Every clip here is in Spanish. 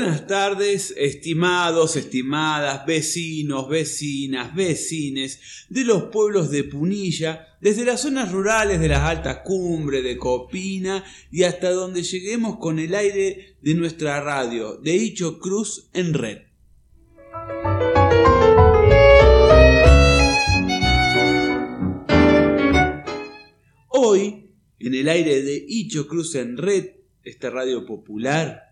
Buenas tardes, estimados, estimadas, vecinos, vecinas, vecines de los pueblos de Punilla, desde las zonas rurales de las altas cumbres de Copina y hasta donde lleguemos con el aire de nuestra radio, de Hicho Cruz en red. Hoy, en el aire de Hicho Cruz en red, esta radio popular,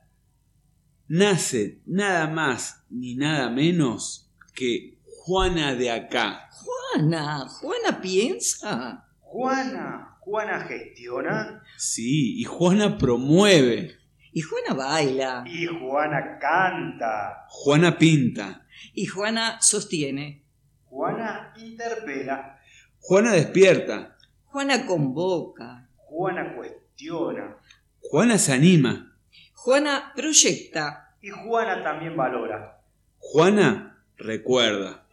nace nada más ni nada menos que Juana de acá. Juana, Juana piensa. Juana, Juana gestiona. Sí, y Juana promueve. Y Juana baila. Y Juana canta. Juana pinta. Y Juana sostiene. Juana interpela. Juana despierta. Juana convoca. Juana cuestiona. Juana se anima. Juana proyecta. Y Juana también valora. Juana recuerda.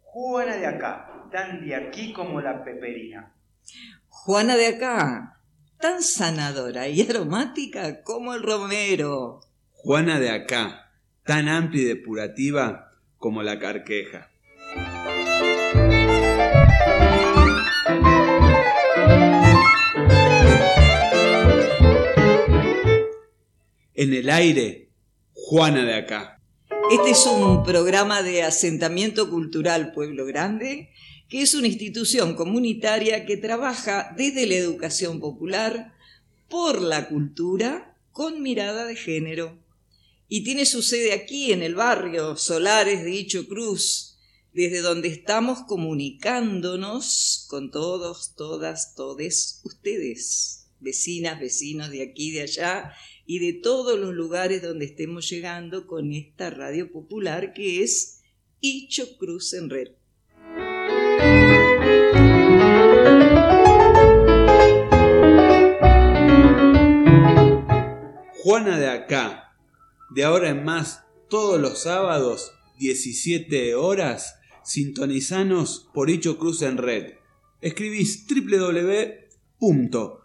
Juana de acá, tan de aquí como la peperina. Juana de acá, tan sanadora y aromática como el romero. Juana de acá, tan amplia y depurativa como la carqueja. En el aire, Juana de acá. Este es un programa de asentamiento cultural Pueblo Grande, que es una institución comunitaria que trabaja desde la educación popular por la cultura con mirada de género. Y tiene su sede aquí en el barrio Solares de Hicho Cruz, desde donde estamos comunicándonos con todos, todas, todes ustedes, vecinas, vecinos de aquí de allá, y de todos los lugares donde estemos llegando con esta radio popular que es Hicho Cruz en Red. Juana de acá, de ahora en más, todos los sábados, 17 horas, sintonizanos por Hicho Cruz en Red. Escribís www.hichocruzenred.com.ar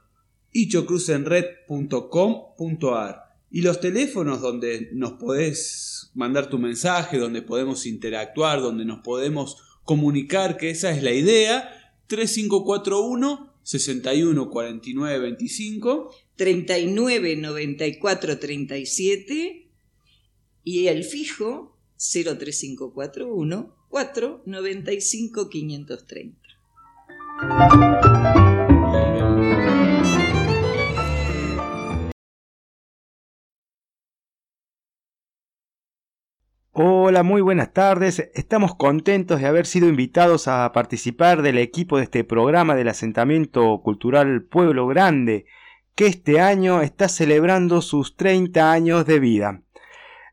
y los teléfonos donde nos podés mandar tu mensaje, donde podemos interactuar, donde nos podemos comunicar, que esa es la idea, 3541 61 49 25 39 94 37 y el fijo 03541 4 95 530. Hola, muy buenas tardes. Estamos contentos de haber sido invitados a participar del equipo de este programa del asentamiento cultural Pueblo Grande, que este año está celebrando sus 30 años de vida.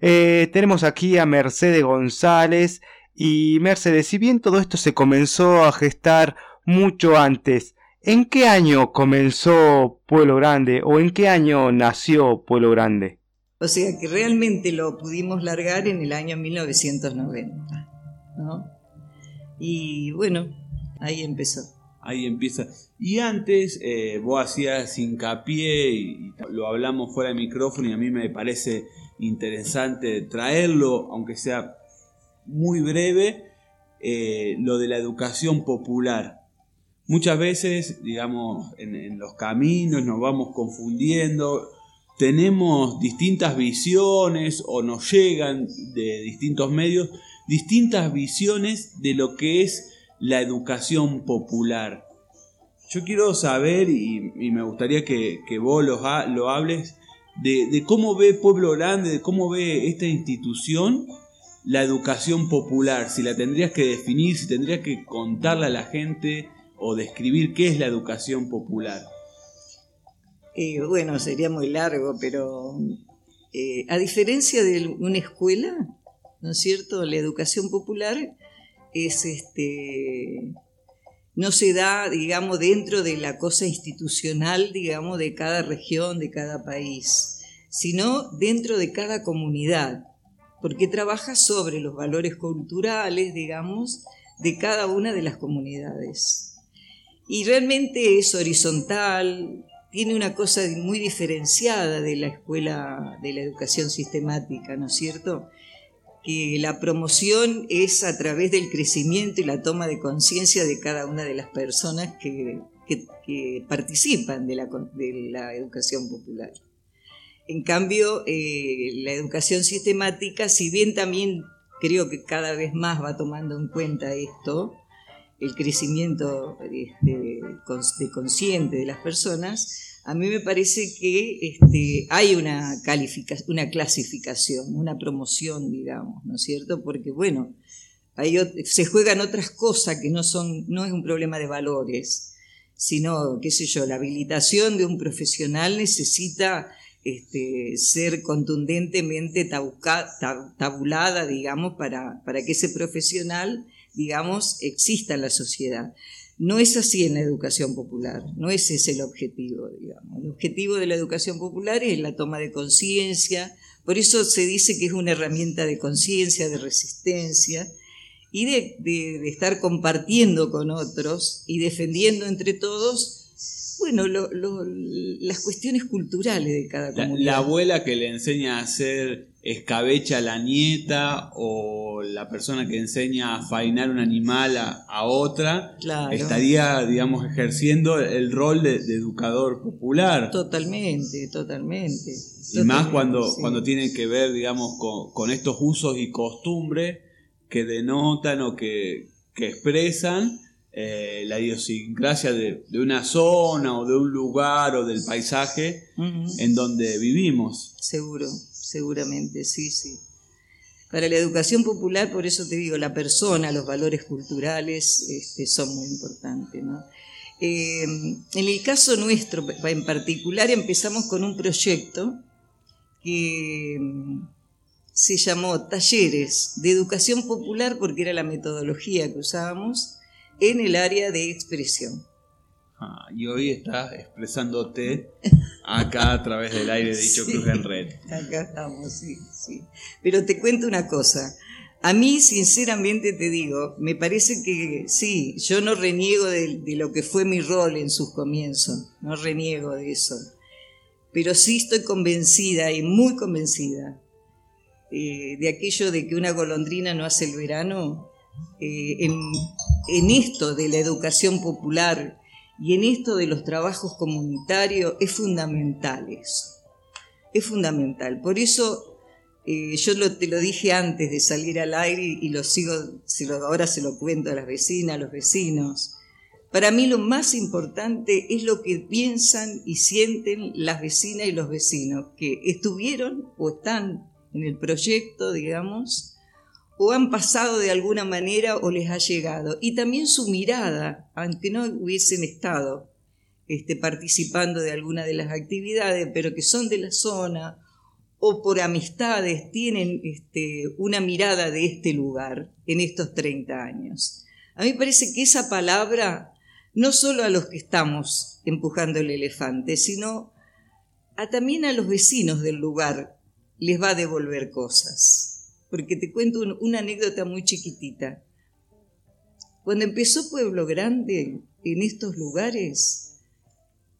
Eh, tenemos aquí a Mercedes González y Mercedes, si bien todo esto se comenzó a gestar mucho antes, ¿en qué año comenzó Pueblo Grande o en qué año nació Pueblo Grande? O sea que realmente lo pudimos largar en el año 1990. ¿no? Y bueno, ahí empezó. Ahí empieza. Y antes eh, vos hacías hincapié y lo hablamos fuera de micrófono y a mí me parece interesante traerlo, aunque sea muy breve, eh, lo de la educación popular. Muchas veces, digamos, en, en los caminos nos vamos confundiendo, tenemos distintas visiones o nos llegan de distintos medios distintas visiones de lo que es la educación popular. Yo quiero saber, y, me gustaría que, vos lo, hables, de, de, cómo ve Pueblo Grande, de cómo ve esta institución la educación popular, si la tendrías que definir, si tendrías que contarle a la gente o describir qué es la educación popular. Bueno, sería muy largo, pero eh, a diferencia de una escuela, ¿no es cierto? La educación popular es este no se da, digamos, dentro de la cosa institucional, digamos, de cada región, de cada país, sino dentro de cada comunidad, porque trabaja sobre los valores culturales, digamos, de cada una de las comunidades. Y realmente es horizontal, tiene una cosa muy diferenciada de la escuela de la educación sistemática, ¿no es cierto? Que la promoción es a través del crecimiento y la toma de conciencia de cada una de las personas que, participan de la, de la, educación popular. En cambio, eh, la educación sistemática, si bien también creo que cada vez más va tomando en cuenta esto, el crecimiento este, consciente de las personas, a mí me parece que este, hay una, una clasificación, una promoción, digamos, ¿no es cierto? Porque, bueno, se juegan otras cosas que no son, no es un problema de valores, sino, qué sé yo, la habilitación de un profesional necesita este, ser contundentemente tabulada, digamos, para, para que ese profesional digamos, exista en la sociedad. No es así en la educación popular, no ese es el objetivo, digamos. El objetivo de la educación popular es la toma de conciencia, por eso se dice que es una herramienta de conciencia, de resistencia y de, de, estar compartiendo con otros y defendiendo entre todos bueno, las cuestiones culturales de cada comunidad. La, abuela que le enseña a hacer escabecha la nieta o la persona que enseña a fainar un animal a, otra, estaría, digamos, ejerciendo el rol de, educador popular. Totalmente, totalmente. Y más cuando, cuando tiene que ver, digamos, con, estos usos y costumbres que denotan o que, que expresan eh, la idiosincrasia de, una zona o de un lugar o del paisaje en donde vivimos. Seguro, seguramente, sí, sí. Para la educación popular, por eso te digo, la persona, los valores culturales este, son muy importantes. Eh, en el caso nuestro en particular empezamos con un proyecto que mm, se llamó Talleres de Educación Popular porque era la metodología que usábamos en el área de expresión. Ah, y hoy estás expresándote acá a través del aire de dicho Cruz en Red. Acá estamos, sí, sí. Pero te cuento una cosa. A mí, sinceramente te digo, me parece que sí, yo no reniego de, lo que fue mi rol en sus comienzos, no reniego de eso. Pero sí estoy convencida y muy convencida eh, de aquello de que una golondrina no hace el verano, eh, en, esto de la educación popular y en esto de los trabajos comunitarios es fundamental eso. Es fundamental. Por eso eh, yo te lo dije antes de salir al aire y lo sigo, ahora se lo cuento a las vecinas, a los vecinos. Para mí lo más importante es lo que piensan y sienten las vecinas y los vecinos que estuvieron o están en el proyecto, digamos, o han pasado de alguna manera o les ha llegado. Y también su mirada, aunque no hubiesen estado este, participando de alguna de las actividades, pero que son de la zona o por amistades, tienen este, una mirada de este lugar en estos 30 años. A mí parece que esa palabra, no solo a los que estamos empujando el elefante, sino a, también a los vecinos del lugar, les va a devolver cosas porque te cuento una anécdota muy chiquitita. Cuando empezó Pueblo Grande en estos lugares,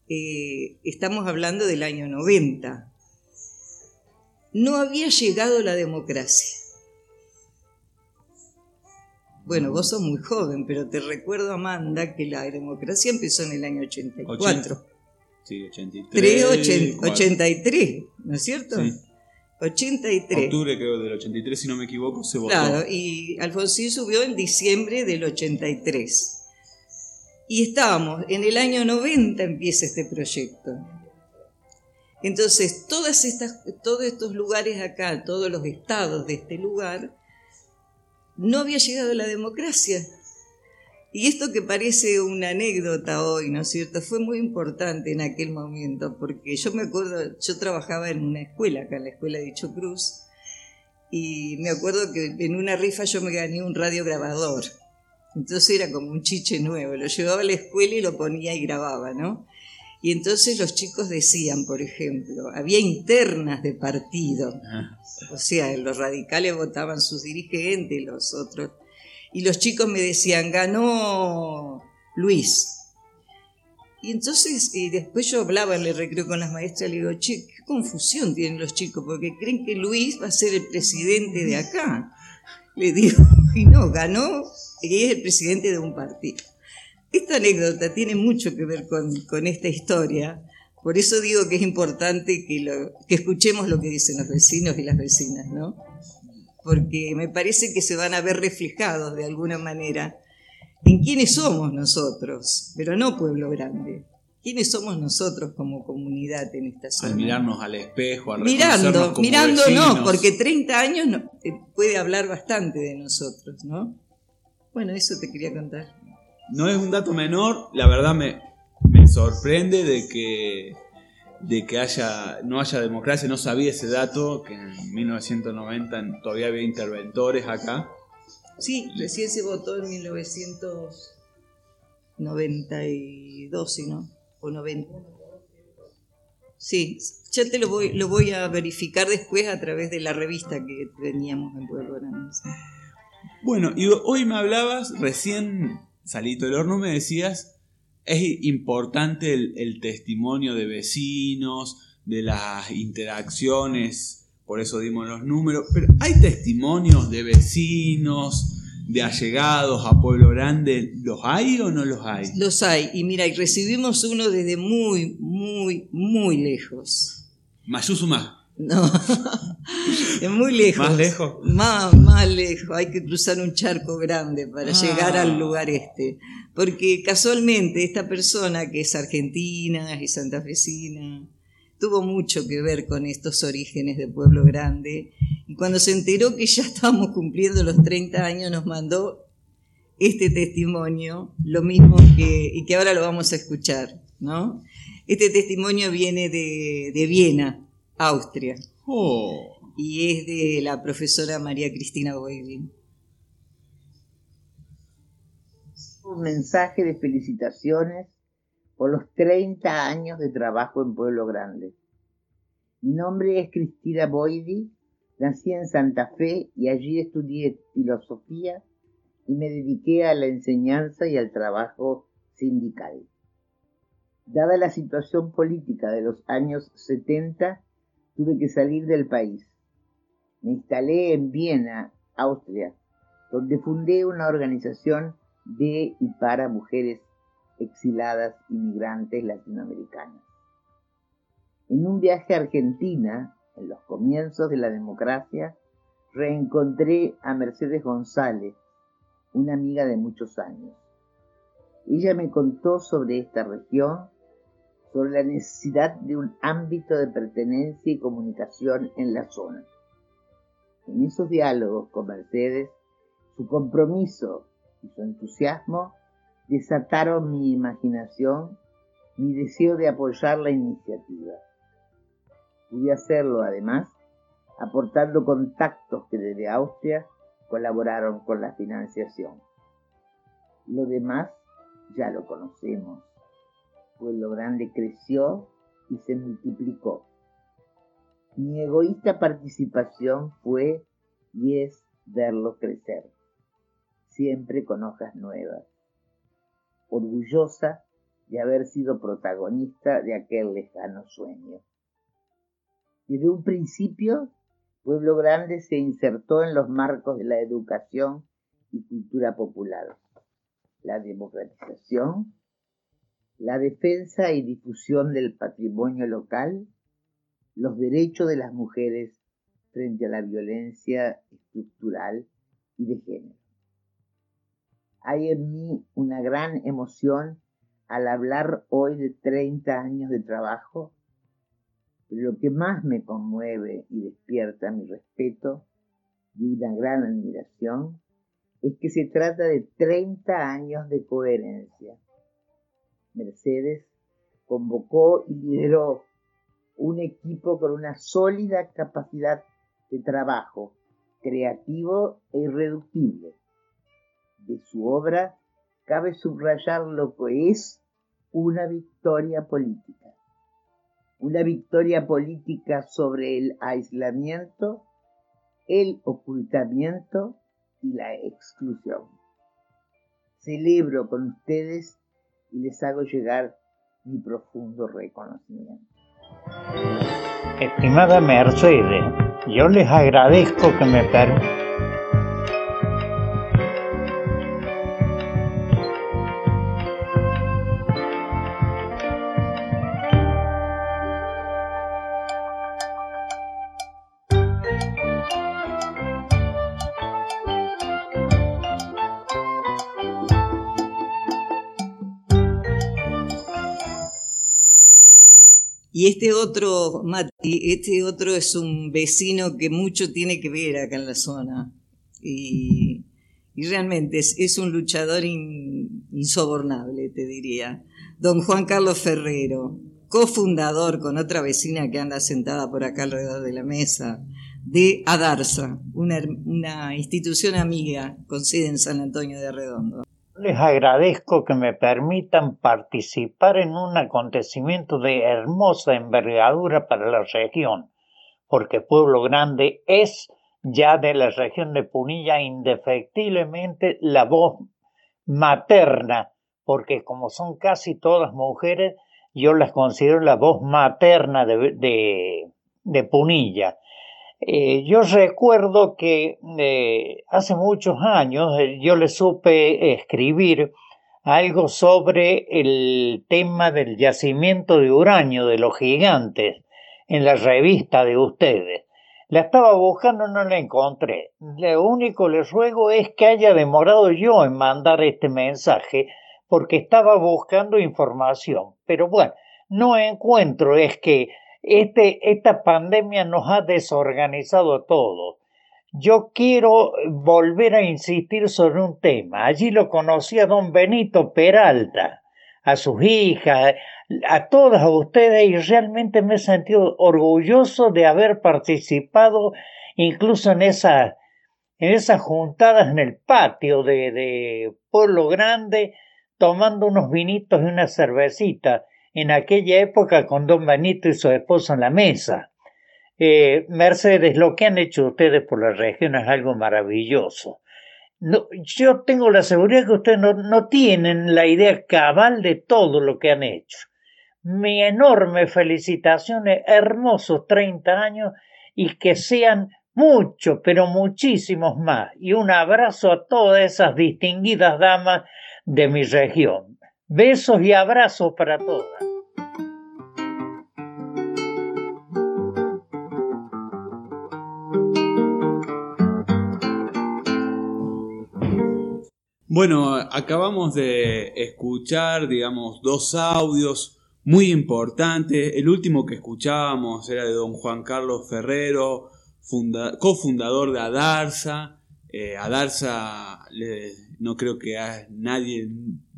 eh, estamos hablando del año 90, no había llegado la democracia. Bueno, vos sos muy joven, pero te recuerdo, Amanda, que la democracia empezó en el año 84. Sí, 83. 83, ¿no es cierto? Sí. 83. Octubre creo del 83, si no me equivoco, se votó. Claro, y Alfonsín subió en diciembre del 83. Y estábamos, en el año 90 empieza este proyecto. Entonces, todas estas, todos estos lugares acá, todos los estados de este lugar, no había llegado la democracia. Y esto que parece una anécdota hoy, ¿no es cierto? Fue muy importante en aquel momento, porque yo me acuerdo, yo trabajaba en una escuela, acá en la escuela de Cruz, y me acuerdo que en una rifa yo me gané un radiograbador. Entonces era como un chiche nuevo, lo llevaba a la escuela y lo ponía y grababa, ¿no? Y entonces los chicos decían, por ejemplo, había internas de partido, o sea, los radicales votaban sus dirigentes, los otros y los chicos me decían, ganó Luis. Y entonces y después yo hablaba en el recreo con las maestras, le digo, che, qué confusión tienen los chicos, porque creen que Luis va a ser el presidente de acá. Le digo, y no, ganó y es el presidente de un partido. Esta anécdota tiene mucho que ver con, con esta historia, por eso digo que es importante que, lo, que escuchemos lo que dicen los vecinos y las vecinas, ¿no? Porque me parece que se van a ver reflejados de alguna manera en quiénes somos nosotros, pero no pueblo grande. ¿Quiénes somos nosotros como comunidad en esta zona? Al mirarnos al espejo, al Mirando, como mirando vecinos. no, porque 30 años no- eh, puede hablar bastante de nosotros, ¿no? Bueno, eso te quería contar. No es un dato menor, la verdad me, me sorprende de que de que haya no haya democracia, no sabía ese dato, que en 1990 todavía había interventores acá. Sí, recién se votó en 1992, ¿sí, no? O 90. Sí, ya te lo voy, lo voy a verificar después a través de la revista que teníamos en Pueblo Grande. Bueno, y hoy me hablabas, recién salito del horno me decías, es importante el, el testimonio de vecinos, de las interacciones, por eso dimos los números, pero ¿hay testimonios de vecinos, de allegados a Pueblo Grande? ¿Los hay o no los hay? Los hay, y mira, y recibimos uno desde muy, muy, muy lejos. Mayuzuma. No, de muy lejos. ¿Más lejos? Más, más lejos. Hay que cruzar un charco grande para Ah. llegar al lugar este. Porque casualmente esta persona que es argentina y santafesina tuvo mucho que ver con estos orígenes de Pueblo Grande. Y cuando se enteró que ya estábamos cumpliendo los 30 años, nos mandó este testimonio, lo mismo que, y que ahora lo vamos a escuchar, ¿no? Este testimonio viene de, de Viena, Austria, Oh, y es de la profesora María Cristina Boivin. un mensaje de felicitaciones por los 30 años de trabajo en Pueblo Grande. Mi nombre es Cristina Boidi, nací en Santa Fe y allí estudié filosofía y me dediqué a la enseñanza y al trabajo sindical. Dada la situación política de los años 70, tuve que salir del país. Me instalé en Viena, Austria, donde fundé una organización de y para mujeres exiladas inmigrantes latinoamericanas. En un viaje a Argentina, en los comienzos de la democracia, reencontré a Mercedes González, una amiga de muchos años. Ella me contó sobre esta región, sobre la necesidad de un ámbito de pertenencia y comunicación en la zona. En esos diálogos con Mercedes, su compromiso y su entusiasmo desataron mi imaginación, mi deseo de apoyar la iniciativa. Pude hacerlo además aportando contactos que desde Austria colaboraron con la financiación. Lo demás ya lo conocemos. Pueblo Grande creció y se multiplicó. Mi egoísta participación fue y es verlo crecer siempre con hojas nuevas, orgullosa de haber sido protagonista de aquel lejano sueño. Desde un principio, Pueblo Grande se insertó en los marcos de la educación y cultura popular, la democratización, la defensa y difusión del patrimonio local, los derechos de las mujeres frente a la violencia estructural y de género hay en mí una gran emoción al hablar hoy de 30 años de trabajo, pero lo que más me conmueve y despierta mi respeto y una gran admiración es que se trata de 30 años de coherencia. Mercedes convocó y lideró un equipo con una sólida capacidad de trabajo, creativo e irreductible de su obra, cabe subrayar lo que es una victoria política. Una victoria política sobre el aislamiento, el ocultamiento y la exclusión. celebro con ustedes y les hago llegar mi profundo reconocimiento. Estimada Mercedes, yo les agradezco que me permitan Y este otro, Mati, este otro es un vecino que mucho tiene que ver acá en la zona. Y, realmente es, un luchador insobornable, te diría. Don Juan Carlos Ferrero, cofundador con otra vecina que anda sentada por acá alrededor de la mesa, de Adarsa, una, una institución amiga con sede en San Antonio de Redondo. Les agradezco que me permitan participar en un acontecimiento de hermosa envergadura para la región, porque Pueblo Grande es ya de la región de Punilla indefectiblemente la voz materna, porque como son casi todas mujeres, yo las considero la voz materna de, de, de Punilla. Eh, yo recuerdo que eh, hace muchos años eh, yo le supe escribir algo sobre el tema del yacimiento de uranio de los gigantes en la revista de ustedes. La estaba buscando, no la encontré. Lo único les ruego es que haya demorado yo en mandar este mensaje porque estaba buscando información. Pero bueno, no encuentro, es que este, esta pandemia nos ha desorganizado todo. Yo quiero volver a insistir sobre un tema. Allí lo conocí a don Benito Peralta, a sus hijas, a todas ustedes y realmente me he sentido orgulloso de haber participado incluso en esas, en esas juntadas en el patio de, de Pueblo Grande tomando unos vinitos y una cervecita en aquella época con don Benito y su esposo en la mesa. Eh, Mercedes, lo que han hecho ustedes por la región es algo maravilloso. Yo tengo la seguridad que ustedes no, no tienen la idea cabal de todo lo que han hecho. Mi enorme felicitaciones, hermosos 30 años y que sean muchos, pero muchísimos más. Y un abrazo a todas esas distinguidas damas de mi región. Besos y abrazos para todas. Bueno, acabamos de escuchar, digamos, dos audios muy importantes. El último que escuchábamos era de don Juan Carlos Ferrero, cofundador de Adarsa. Eh, no creo que nadie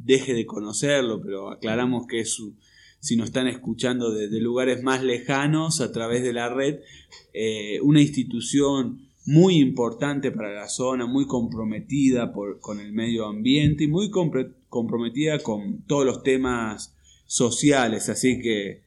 deje de conocerlo, pero aclaramos que es si nos están escuchando desde lugares más lejanos a través de la red, eh, una institución muy importante para la zona, muy comprometida con el medio ambiente y muy comprometida con todos los temas sociales. Así que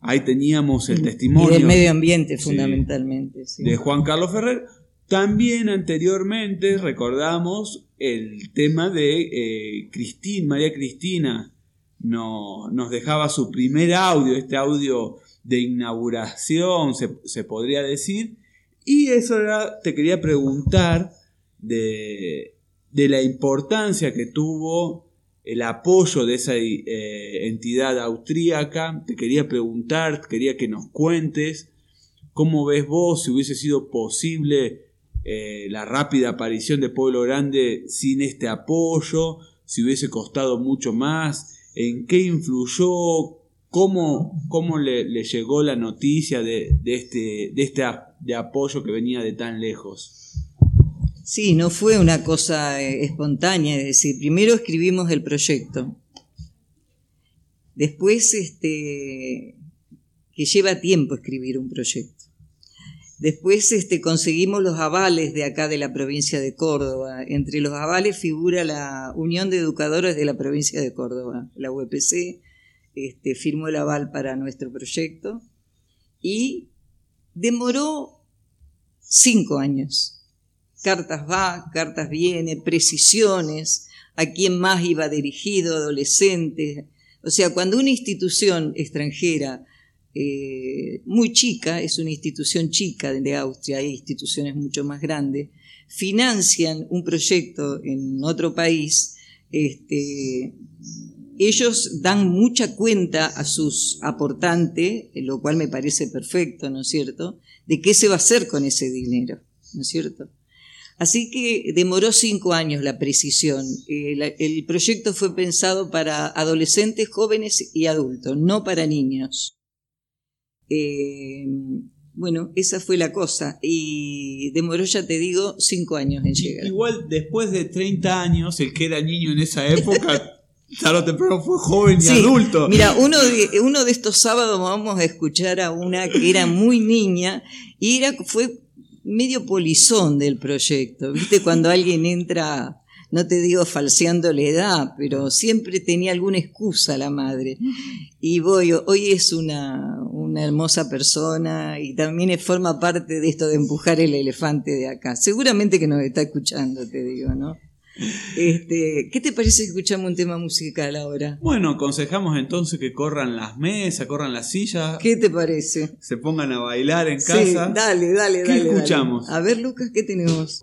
ahí teníamos el testimonio. del medio ambiente fundamentalmente. De Juan Carlos Ferrer. También anteriormente recordamos el tema de eh, María Cristina no, nos dejaba su primer audio, este audio de inauguración, se, se podría decir, y eso era, te quería preguntar de, la importancia que tuvo el apoyo de esa eh, entidad austríaca. Te quería preguntar, quería que nos cuentes cómo ves vos si hubiese sido posible eh, la rápida aparición de Pueblo Grande sin este apoyo, si hubiese costado mucho más, en qué influyó, cómo, cómo le, llegó la noticia de, de, este, de este de apoyo que venía de tan lejos. Sí, no fue una cosa eh, espontánea, es decir, primero escribimos el proyecto, después este, que lleva tiempo escribir un proyecto. Después este, conseguimos los avales de acá de la provincia de Córdoba. Entre los avales figura la Unión de Educadores de la provincia de Córdoba, la UPC, este, firmó el aval para nuestro proyecto y demoró cinco años. Cartas va, cartas viene, precisiones, a quién más iba dirigido, adolescentes. O sea, cuando una institución extranjera eh, muy chica, es una institución chica de Austria, hay instituciones mucho más grandes, financian un proyecto en otro país, este, ellos dan mucha cuenta a sus aportantes, lo cual me parece perfecto, ¿no es cierto?, de qué se va a hacer con ese dinero, ¿no es cierto? Así que demoró cinco años la precisión. Eh, el proyecto fue pensado para adolescentes, jóvenes y adultos, no para niños. Eh, bueno, esa fue la cosa. Y demoró, ya te digo, cinco años en llegar. Igual, después de 30 años, el que era niño en esa época, tarde o temprano fue joven y adulto. Mira, uno de, uno de estos sábados vamos a escuchar a una que era muy niña y era, fue medio polizón del proyecto. ¿Viste? Cuando alguien entra no te digo falseando la edad, pero siempre tenía alguna excusa la madre. Y voy, hoy es una, una hermosa persona y también forma parte de esto de empujar el elefante de acá. Seguramente que nos está escuchando, te digo, ¿no? Este, ¿Qué te parece si escuchamos un tema musical ahora? Bueno, aconsejamos entonces que corran las mesas, corran las sillas. ¿Qué te parece? Se pongan a bailar en casa. dale, dale, ¿Qué escuchamos? A ver, Lucas, ¿qué tenemos?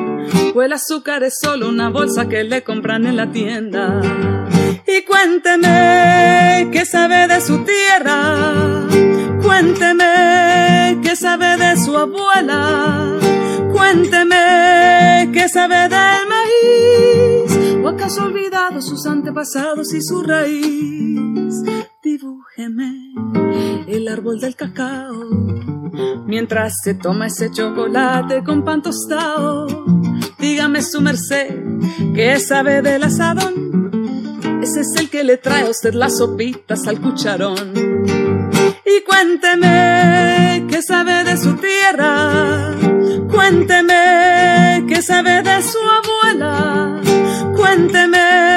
o el azúcar es solo una bolsa que le compran en la tienda. Y cuénteme qué sabe de su tierra, cuénteme qué sabe de su abuela, cuénteme qué sabe del maíz, o acaso olvidado sus antepasados y su raíz. Dibújeme el árbol del cacao, mientras se toma ese chocolate con pan tostado Dígame su merced, ¿qué sabe del asadón? Ese es el que le trae a usted las sopitas al cucharón. Y cuénteme qué sabe de su tierra, cuénteme qué sabe de su abuela, cuénteme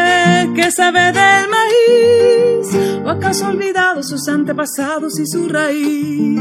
qué sabe del maíz, o acaso olvidado sus antepasados y su raíz.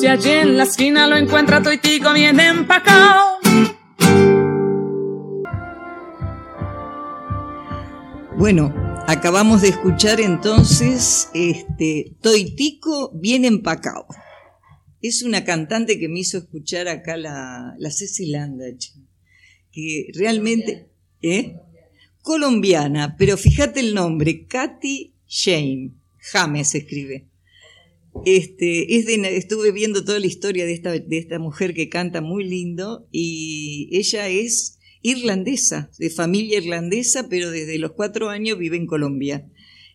Si allí en la esquina lo encuentra toitico bien empacado. Bueno, acabamos de escuchar entonces este Toitico bien empacado. Es una cantante que me hizo escuchar acá la, la Ceci que realmente... ¿eh? Colombiana, pero fíjate el nombre, Katy Shane, James escribe. Este, es de, estuve viendo toda la historia de esta, de esta mujer que canta muy lindo y ella es irlandesa, de familia irlandesa, pero desde los cuatro años vive en Colombia.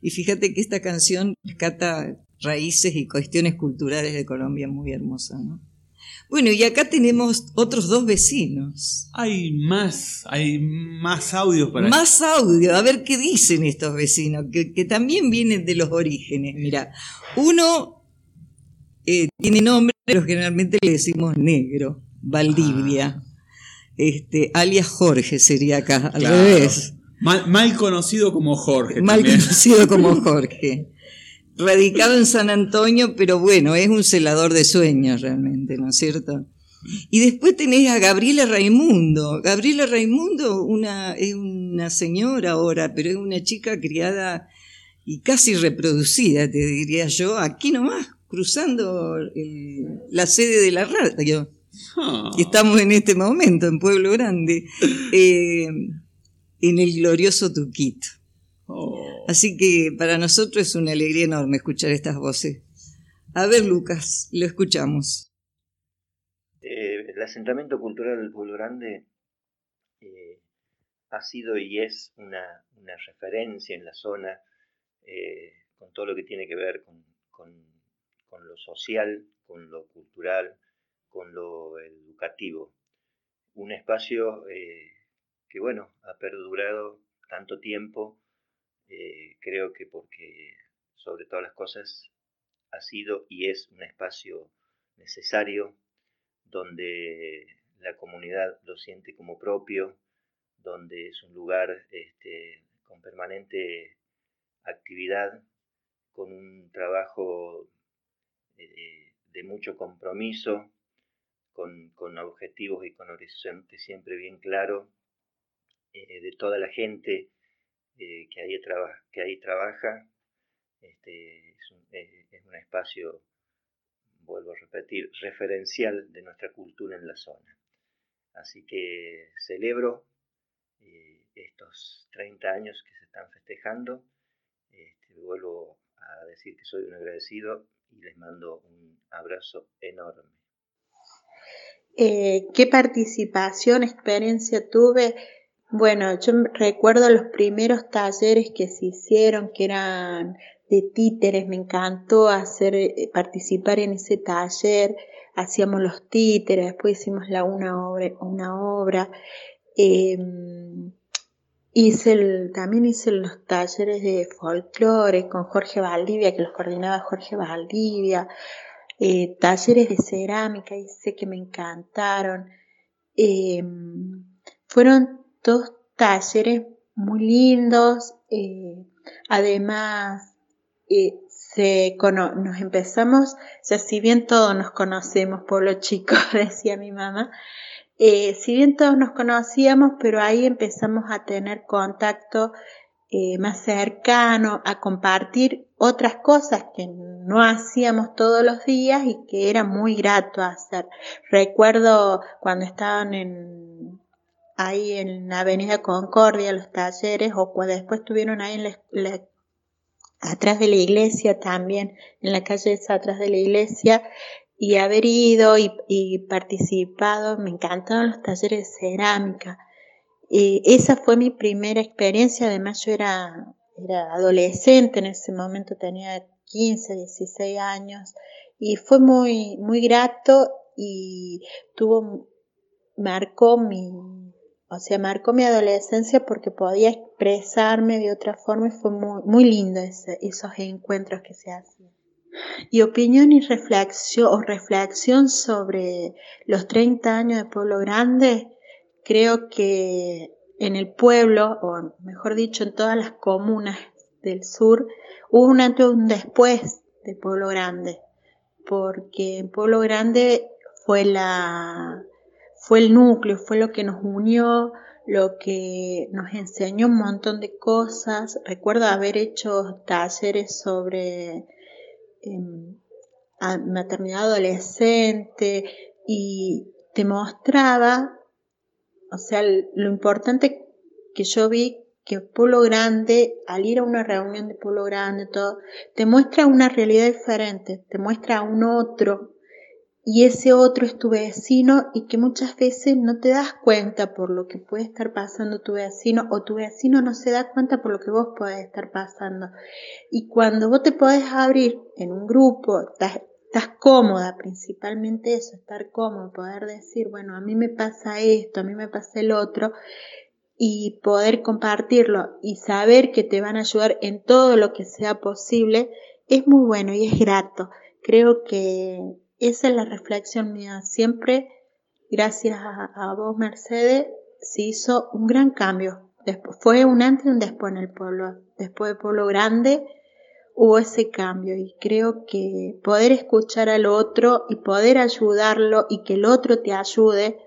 Y fíjate que esta canción rescata raíces y cuestiones culturales de Colombia muy hermosa, ¿no? Bueno, y acá tenemos otros dos vecinos. Hay más, hay más audios para... Más audio, a ver qué dicen estos vecinos, que, que también vienen de los orígenes. Mira, uno eh, tiene nombre, pero generalmente le decimos negro, Valdivia. Este, alias Jorge sería acá, al revés. Mal, conocido como Jorge. Mal conocido como Jorge. Radicado en San Antonio, pero bueno, es un celador de sueños realmente, ¿no es cierto? Y después tenés a Gabriela Raimundo. Gabriela Raimundo una, es una señora ahora, pero es una chica criada y casi reproducida, te diría yo, aquí nomás, cruzando la sede de la radio. Ah. Estamos en este momento en Pueblo Grande, eh, en el glorioso Tuquito. Oh. Así que para nosotros es una alegría enorme escuchar estas voces. A ver, Lucas, lo escuchamos. Eh, el asentamiento cultural del Pueblo Grande eh, ha sido y es una, referencia en la zona con todo lo que tiene que ver con, con lo social, con lo cultural, con lo educativo. Un espacio eh, que, bueno, ha perdurado tanto tiempo, eh, creo que porque sobre todas las cosas ha sido y es un espacio necesario donde la comunidad lo siente como propio, donde es un lugar este, con permanente actividad, con un trabajo eh, de mucho compromiso, con, objetivos y con horizontes siempre bien claros eh, de toda la gente eh, que, ahí que ahí trabaja. Este, es, un, es un espacio, vuelvo a repetir, referencial de nuestra cultura en la zona. Así que celebro estos 30 años que se están festejando. Este, vuelvo a decir que soy un agradecido y les mando un abrazo enorme. Eh, ¿Qué participación, experiencia tuve? Bueno, yo recuerdo los primeros talleres que se hicieron, que eran de títeres, me encantó hacer, eh, participar en ese taller, hacíamos los títeres, después hicimos la una obra, una obra. Em, hice también hice los talleres de folclore con Jorge Valdivia, que los coordinaba Jorge Valdivia. Eh, talleres de cerámica, sé que me encantaron. Eh, fueron dos talleres muy lindos, eh, además se nos empezamos, sea, si bien todos nos conocemos, pueblo chico, decía mi mamá, si bien todos nos conocíamos, pero ahí empezamos a tener contacto eh, más cercano, a compartir otras cosas que no hacíamos todos los días y que era muy grato hacer. Recuerdo cuando estaban ahí en la Avenida Concordia los talleres o cuando después estuvieron ahí en atrás de la iglesia también, en la calle atrás de la iglesia, y haber ido y, y participado, me encantaron los talleres de cerámica esa fue mi primera experiencia, además yo era, era adolescente en ese momento, tenía 15, 16 años y fue muy, muy grato y tuvo, marcó mi, o sea, marcó mi adolescencia porque podía expresarme de otra forma y fue muy, muy lindo esos encuentros que se hacen. Y opinión y reflexión, o reflexión sobre los 30 años de Pueblo Grande, creo que en el pueblo, o mejor dicho, en todas las comunas del sur, hubo un antes y un después de Pueblo Grande, porque en Pueblo Grande fue la fue el núcleo, fue lo que nos unió, lo que nos enseñó un montón de cosas. Recuerdo haber hecho talleres sobre em, maternidad adolescente y te mostraba o sea, lo importante que yo vi que Pueblo Grande, al ir a una reunión de Pueblo Grande, todo, te muestra una realidad diferente, te muestra a un otro, y ese otro es tu vecino y que muchas veces no te das cuenta por lo que puede estar pasando tu vecino o tu vecino no se da cuenta por lo que vos podés estar pasando. Y cuando vos te podés abrir en un grupo, estás cómoda, principalmente eso, estar cómodo, poder decir, bueno, a mí me pasa esto, a mí me pasa el otro, y poder compartirlo y saber que te van a ayudar en todo lo que sea posible, es muy bueno y es grato. Creo que esa es la reflexión mía. Siempre, gracias a, vos, Mercedes, se hizo un gran cambio. Después, fue un antes y un después en el pueblo. Después del pueblo grande, hubo ese cambio y creo que poder escuchar al otro y poder ayudarlo y que el otro te ayude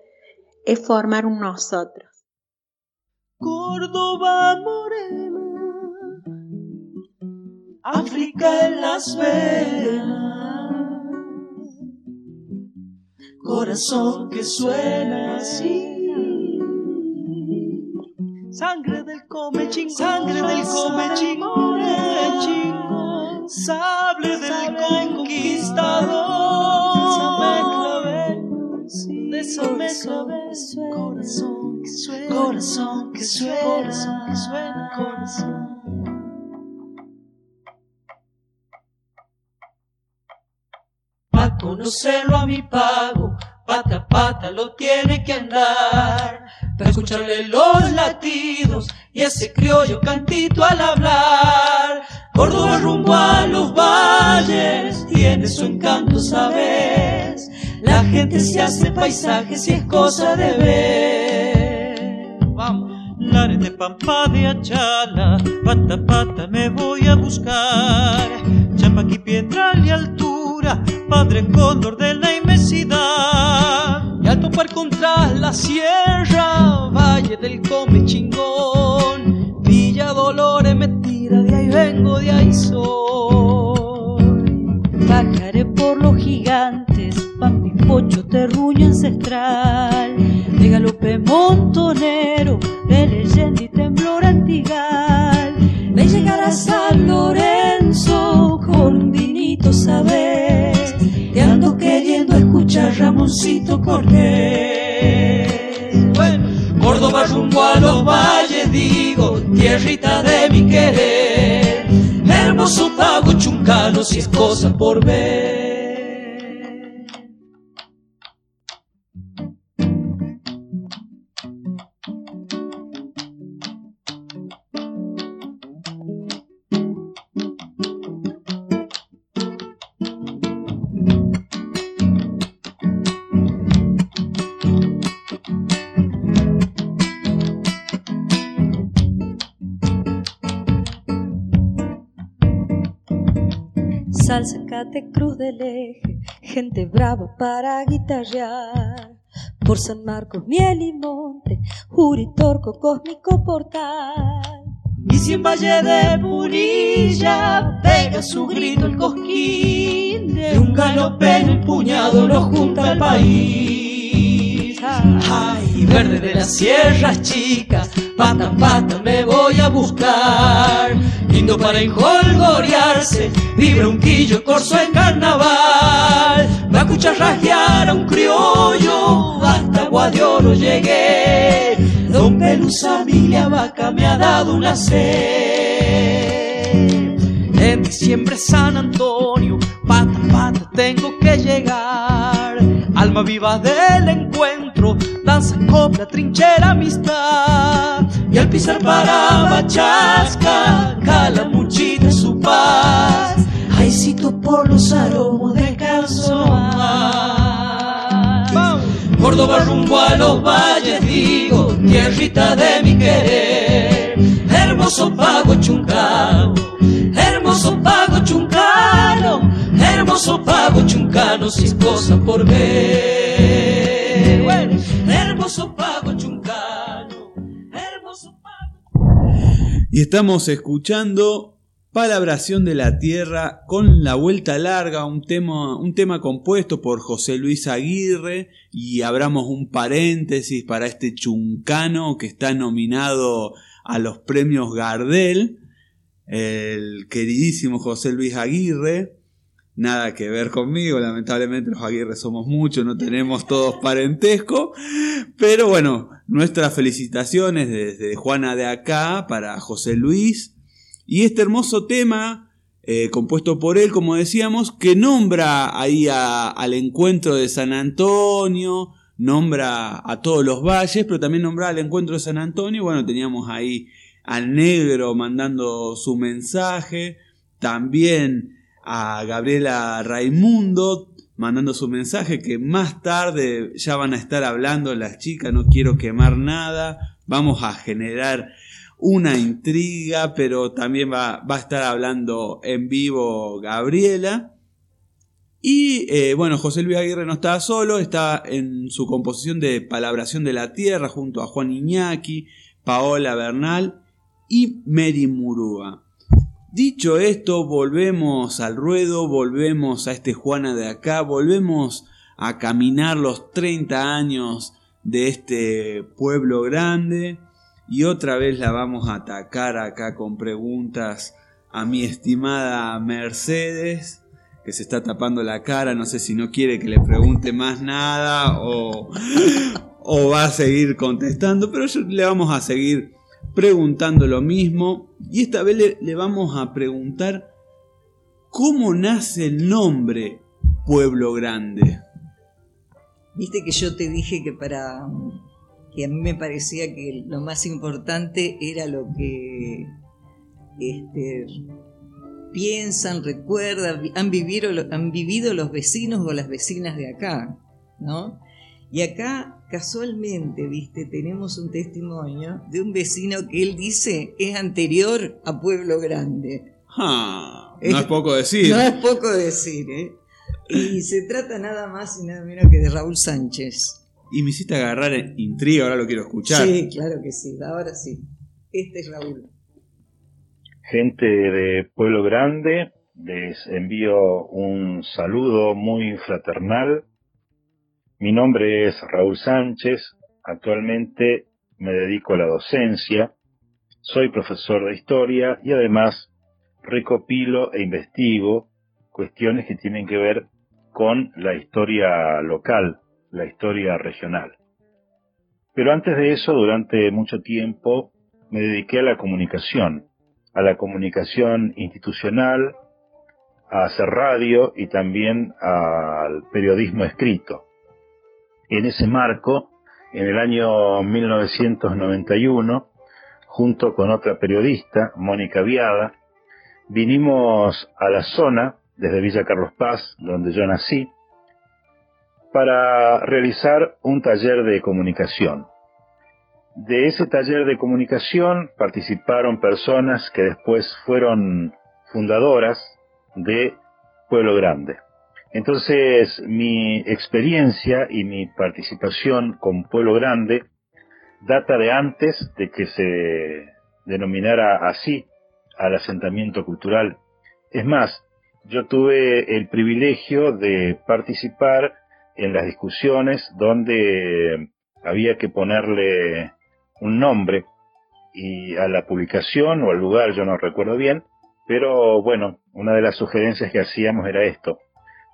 es formar un nosotros. Córdoba morena, África en las venas, corazón que suena así. Sangre del come chingón, sangre del come chingón, sable del conquistador. De esa corazón que suena, corazón que suena, corazón que suena, corazón. Pa' conocerlo a mi pago, pata a pata lo tiene que andar, para escucharle los latidos y ese criollo cantito al hablar. Córdoba rumbo a los valles, tiene su encanto, sabes. La gente se hace paisajes y es cosa de ver. Vamos. Lares de Pampa de Achala, pata pata me voy a buscar. Chapaqui, Piedral y altura, padre cóndor de la inmensidad. Y al topar contra la sierra, valle del come chingón, Villa Dolores me tira, de ahí vengo, de ahí soy. Bajaré por los gigantes, pampi pocho, terruño ancestral, de galope montonero, de leyenda y Cortés. Bueno, Córdoba rumbo a los valles, digo, tierrita de mi querer. Hermoso pago chuncano, si es cosa por ver. Gente brava para guitarrear. Por San Marcos, miel y monte, Juritorco, cósmico portal. Y si en Valle de Punilla pega su grito el cosquín de un galope en el puñado lo junta al país. Ay, verde de las sierras chicas, pata pata me voy a buscar. Lindo para enjolgorearse, vibra un quillo corso en carnaval. Va a escuchar rasguear a un criollo, hasta Guadiolo llegué. Don Pelusa, familia vaca me ha dado una sed. En diciembre San Antonio, pata pata tengo que llegar. Alma viva del encuentro, danza, copla, trinchera, amistad. Y al pisar para Bachasca, cala muchita su paz. Aycito por los aromos descanso más. Córdoba rumbo a los valles, digo, tierrita de mi querer. Hermoso pago chuncano, hermoso pago chuncano, si cosa por ver. Hermoso pago chuncano, hermoso pago. Y estamos escuchando Palabración de la Tierra con la vuelta larga, un tema, un tema compuesto por José Luis Aguirre y abramos un paréntesis para este chuncano que está nominado a los premios Gardel, el queridísimo José Luis Aguirre. Nada que ver conmigo, lamentablemente los Aguirre somos muchos, no tenemos todos parentesco, pero bueno, nuestras felicitaciones desde Juana de acá para José Luis y este hermoso tema, eh, compuesto por él, como decíamos, que nombra ahí al encuentro de San Antonio, nombra a todos los valles, pero también nombra al encuentro de San Antonio. Bueno, teníamos ahí al negro mandando su mensaje, también a Gabriela Raimundo mandando su mensaje que más tarde ya van a estar hablando las chicas, no quiero quemar nada, vamos a generar una intriga, pero también va, va a estar hablando en vivo Gabriela. Y eh, bueno, José Luis Aguirre no estaba solo, está en su composición de Palabración de la Tierra junto a Juan Iñaki, Paola Bernal y Mary Murúa. Dicho esto, volvemos al ruedo, volvemos a este Juana de acá, volvemos a caminar los 30 años de este pueblo grande y otra vez la vamos a atacar acá con preguntas a mi estimada Mercedes que se está tapando la cara, no sé si no quiere que le pregunte más nada o, o va a seguir contestando, pero le vamos a seguir preguntando lo mismo y esta vez le, vamos a preguntar cómo nace el nombre Pueblo Grande. Viste que yo te dije que para que a mí me parecía que lo más importante era lo que este, piensan, recuerdan, han vivido, han vivido los vecinos o las vecinas de acá, ¿no? Y acá, casualmente, viste, tenemos un testimonio de un vecino que él dice es anterior a Pueblo Grande. Ah, no es, poco decir. No es poco decir, ¿eh? Y se trata nada más y nada menos que de Raúl Sánchez. Y me hiciste agarrar intriga, ahora lo quiero escuchar. Sí, claro que sí, ahora sí. Este es Raúl gente de Pueblo Grande, les envío un saludo muy fraternal. Mi nombre es Raúl Sánchez, actualmente me dedico a la docencia, soy profesor de historia y además recopilo e investigo cuestiones que tienen que ver con la historia local, la historia regional. Pero antes de eso, durante mucho tiempo, me dediqué a la comunicación a la comunicación institucional, a hacer radio y también al periodismo escrito. En ese marco, en el año 1991, junto con otra periodista, Mónica Viada, vinimos a la zona, desde Villa Carlos Paz, donde yo nací, para realizar un taller de comunicación. De ese taller de comunicación participaron personas que después fueron fundadoras de Pueblo Grande. Entonces mi experiencia y mi participación con Pueblo Grande data de antes de que se denominara así al asentamiento cultural. Es más, yo tuve el privilegio de participar en las discusiones donde había que ponerle un nombre y a la publicación o al lugar, yo no recuerdo bien, pero bueno, una de las sugerencias que hacíamos era esto.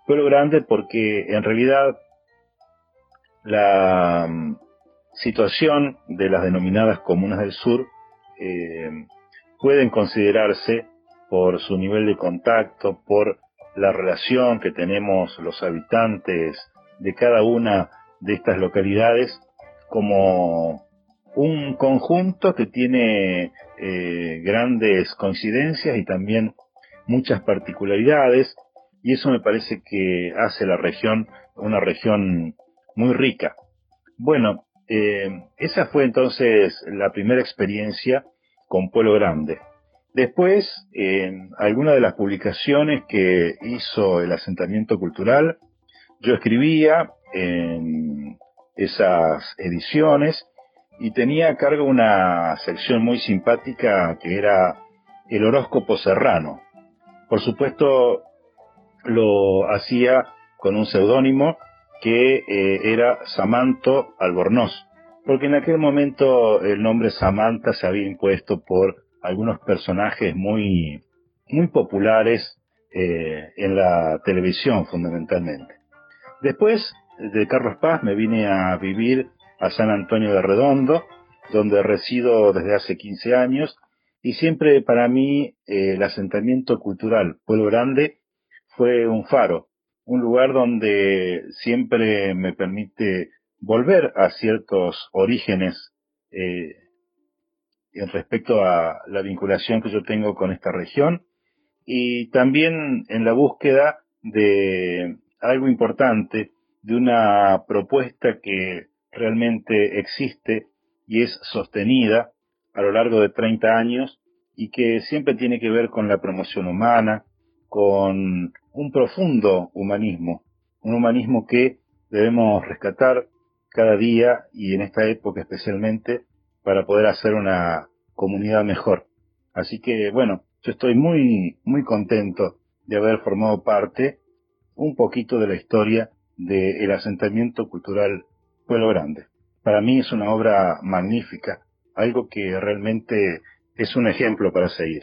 Pueblo grande porque en realidad la mm, situación de las denominadas comunas del sur eh, pueden considerarse por su nivel de contacto, por la relación que tenemos los habitantes de cada una de estas localidades como un conjunto que tiene eh, grandes coincidencias y también muchas particularidades y eso me parece que hace la región una región muy rica. Bueno, eh, esa fue entonces la primera experiencia con Pueblo Grande. Después, en algunas de las publicaciones que hizo el asentamiento cultural, yo escribía en esas ediciones y tenía a cargo una sección muy simpática que era el horóscopo serrano. Por supuesto, lo hacía con un seudónimo que eh, era Samanto Albornoz, porque en aquel momento el nombre Samantha se había impuesto por algunos personajes muy, muy populares eh, en la televisión fundamentalmente. Después de Carlos Paz me vine a vivir a San Antonio de Redondo, donde resido desde hace 15 años, y siempre para mí eh, el asentamiento cultural Pueblo Grande fue un faro, un lugar donde siempre me permite volver a ciertos orígenes eh, respecto a la vinculación que yo tengo con esta región y también en la búsqueda de algo importante, de una propuesta que realmente existe y es sostenida a lo largo de 30 años y que siempre tiene que ver con la promoción humana, con un profundo humanismo, un humanismo que debemos rescatar cada día y en esta época especialmente para poder hacer una comunidad mejor. Así que bueno, yo estoy muy muy contento de haber formado parte un poquito de la historia del asentamiento cultural Pueblo Grande. Para mí es una obra magnífica, algo que realmente es un ejemplo para seguir.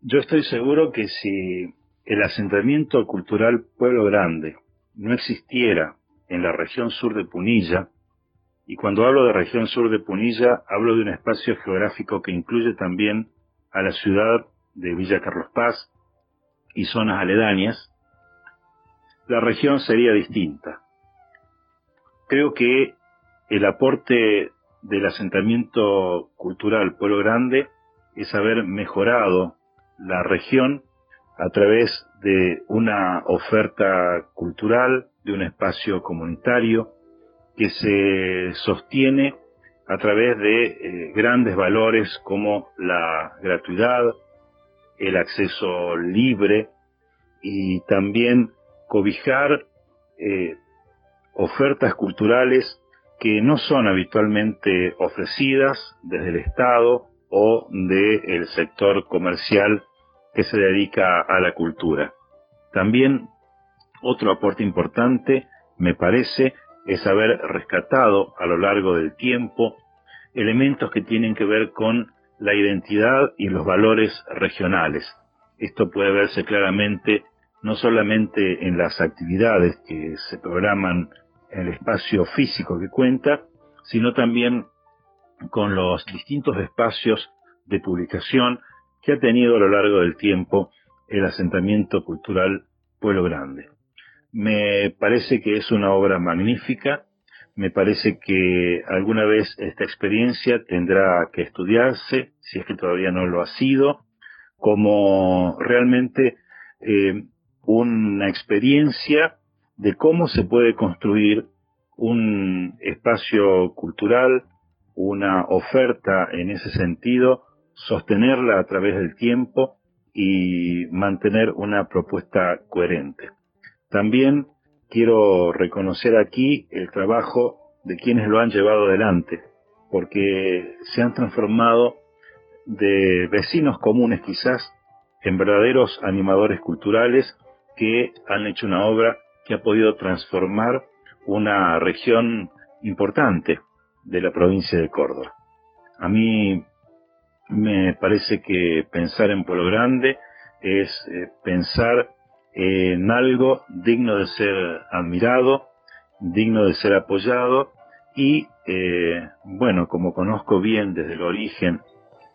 Yo estoy seguro que si el asentamiento cultural Pueblo Grande no existiera en la región sur de Punilla, y cuando hablo de región sur de Punilla, hablo de un espacio geográfico que incluye también a la ciudad de Villa Carlos Paz y zonas aledañas, la región sería distinta. Creo que el aporte del asentamiento cultural Pueblo Grande es haber mejorado la región a través de una oferta cultural, de un espacio comunitario que se sostiene a través de eh, grandes valores como la gratuidad, el acceso libre y también cobijar eh, ofertas culturales que no son habitualmente ofrecidas desde el Estado o del sector comercial que se dedica a la cultura. También otro aporte importante, me parece, es haber rescatado a lo largo del tiempo elementos que tienen que ver con la identidad y los valores regionales. Esto puede verse claramente no solamente en las actividades que se programan en el espacio físico que cuenta, sino también con los distintos espacios de publicación que ha tenido a lo largo del tiempo el asentamiento cultural Pueblo Grande. Me parece que es una obra magnífica, me parece que alguna vez esta experiencia tendrá que estudiarse, si es que todavía no lo ha sido, como realmente eh, una experiencia de cómo se puede construir un espacio cultural, una oferta en ese sentido, sostenerla a través del tiempo y mantener una propuesta coherente. También quiero reconocer aquí el trabajo de quienes lo han llevado adelante, porque se han transformado de vecinos comunes quizás en verdaderos animadores culturales que han hecho una obra que ha podido transformar una región importante de la provincia de Córdoba. A mí me parece que pensar en Pueblo Grande es eh, pensar en algo digno de ser admirado, digno de ser apoyado y, eh, bueno, como conozco bien desde el origen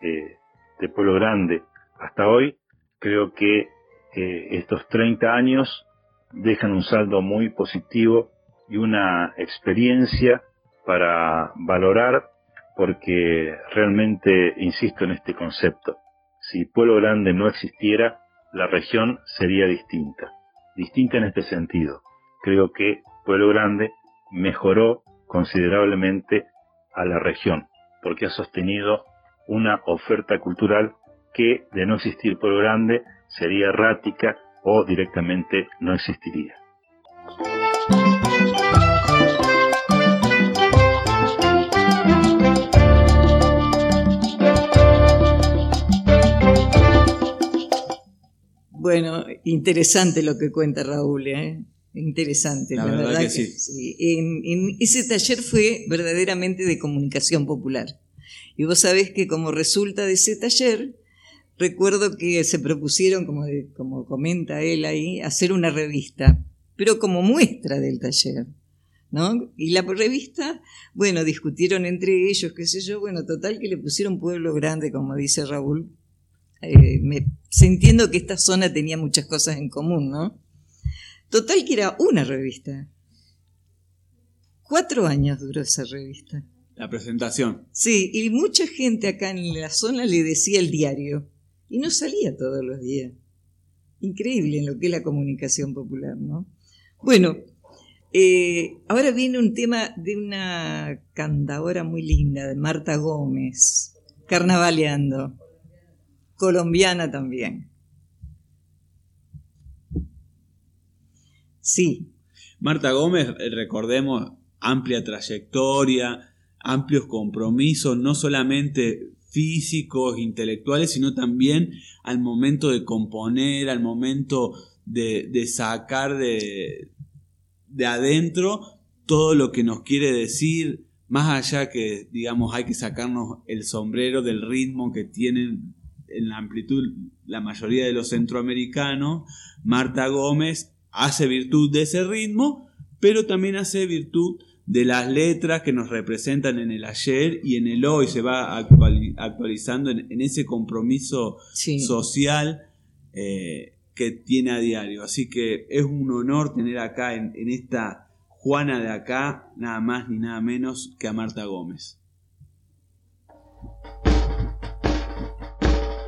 eh, de Pueblo Grande hasta hoy, creo que estos 30 años dejan un saldo muy positivo y una experiencia para valorar porque realmente insisto en este concepto. Si Pueblo Grande no existiera, la región sería distinta. Distinta en este sentido. Creo que Pueblo Grande mejoró considerablemente a la región, porque ha sostenido una oferta cultural que, de no existir Pueblo Grande, sería errática o directamente no existiría. Bueno, interesante lo que cuenta Raúl, ¿eh? Interesante, la, verdad, que, sí. En, ese taller fue verdaderamente de comunicación popular. Y vos sabés que como resulta de ese taller, recuerdo que se propusieron, como, como comenta él ahí, hacer una revista, pero como muestra del taller. ¿No? Y la revista, bueno, discutieron entre ellos, qué sé yo, bueno, total que le pusieron Pueblo Grande, como dice Raúl, eh, me, entiendo que esta zona tenía muchas cosas en común, ¿no? Total que era una revista. Cuatro años duró esa revista. La presentación. Sí, y mucha gente acá en la zona le decía el diario. Y no salía todos los días. Increíble en lo que es la comunicación popular, ¿no? Bueno, Eh, ahora viene un tema de una cantadora muy linda, de Marta Gómez, carnavaleando, colombiana también. Sí. Marta Gómez, eh, recordemos, amplia trayectoria, amplios compromisos, no solamente físicos, intelectuales, sino también al momento de componer, al momento de, de sacar de, de adentro todo lo que nos quiere decir, más allá que, digamos, hay que sacarnos el sombrero del ritmo que tienen en la amplitud la mayoría de los centroamericanos, Marta Gómez hace virtud de ese ritmo, pero también hace virtud de las letras que nos representan en el ayer y en el hoy, se va actualizando en, ese compromiso social eh, que tiene a diario. Así que es un honor tener acá en, en esta Juana de acá, nada más ni nada menos que a Marta Gómez.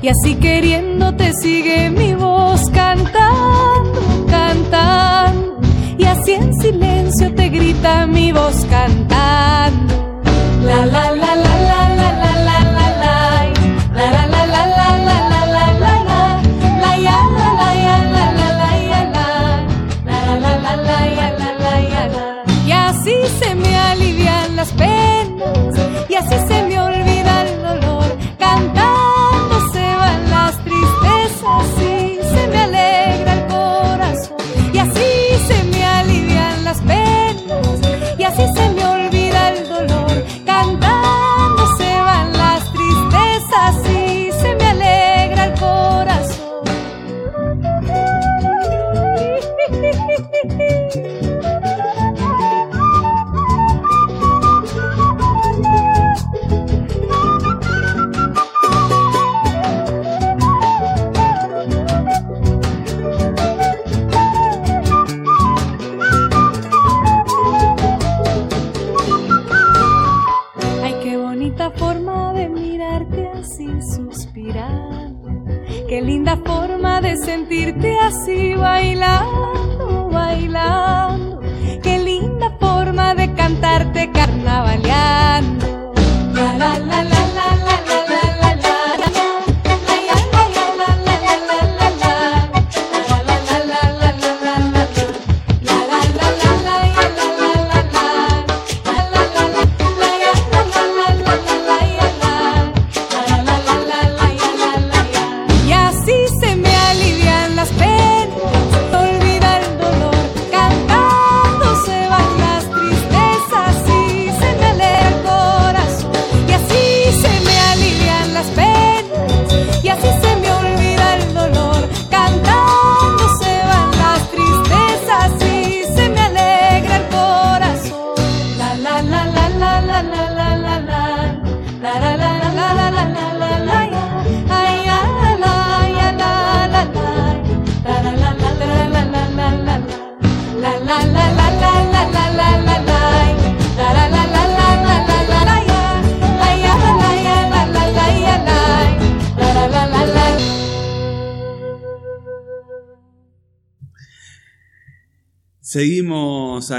y así queriéndote sigue mi voz cantando, cantando y así en silencio te grita mi voz cantando. La la la la la la la la la la la la la la la la la la la la ya la la ya la la la ya la la la la la ya la la ya la y así se me alivian las penas y así se me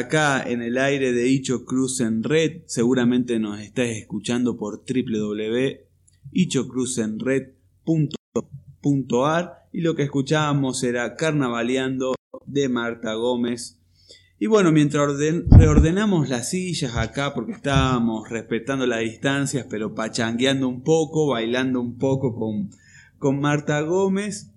acá en el aire de Icho Cruz en Red. Seguramente nos estás escuchando por www.ichocruzenred.ar y lo que escuchábamos era Carnavaleando de Marta Gómez. Y bueno, mientras orden- reordenamos las sillas acá porque estábamos respetando las distancias, pero pachangueando un poco, bailando un poco con, con Marta Gómez.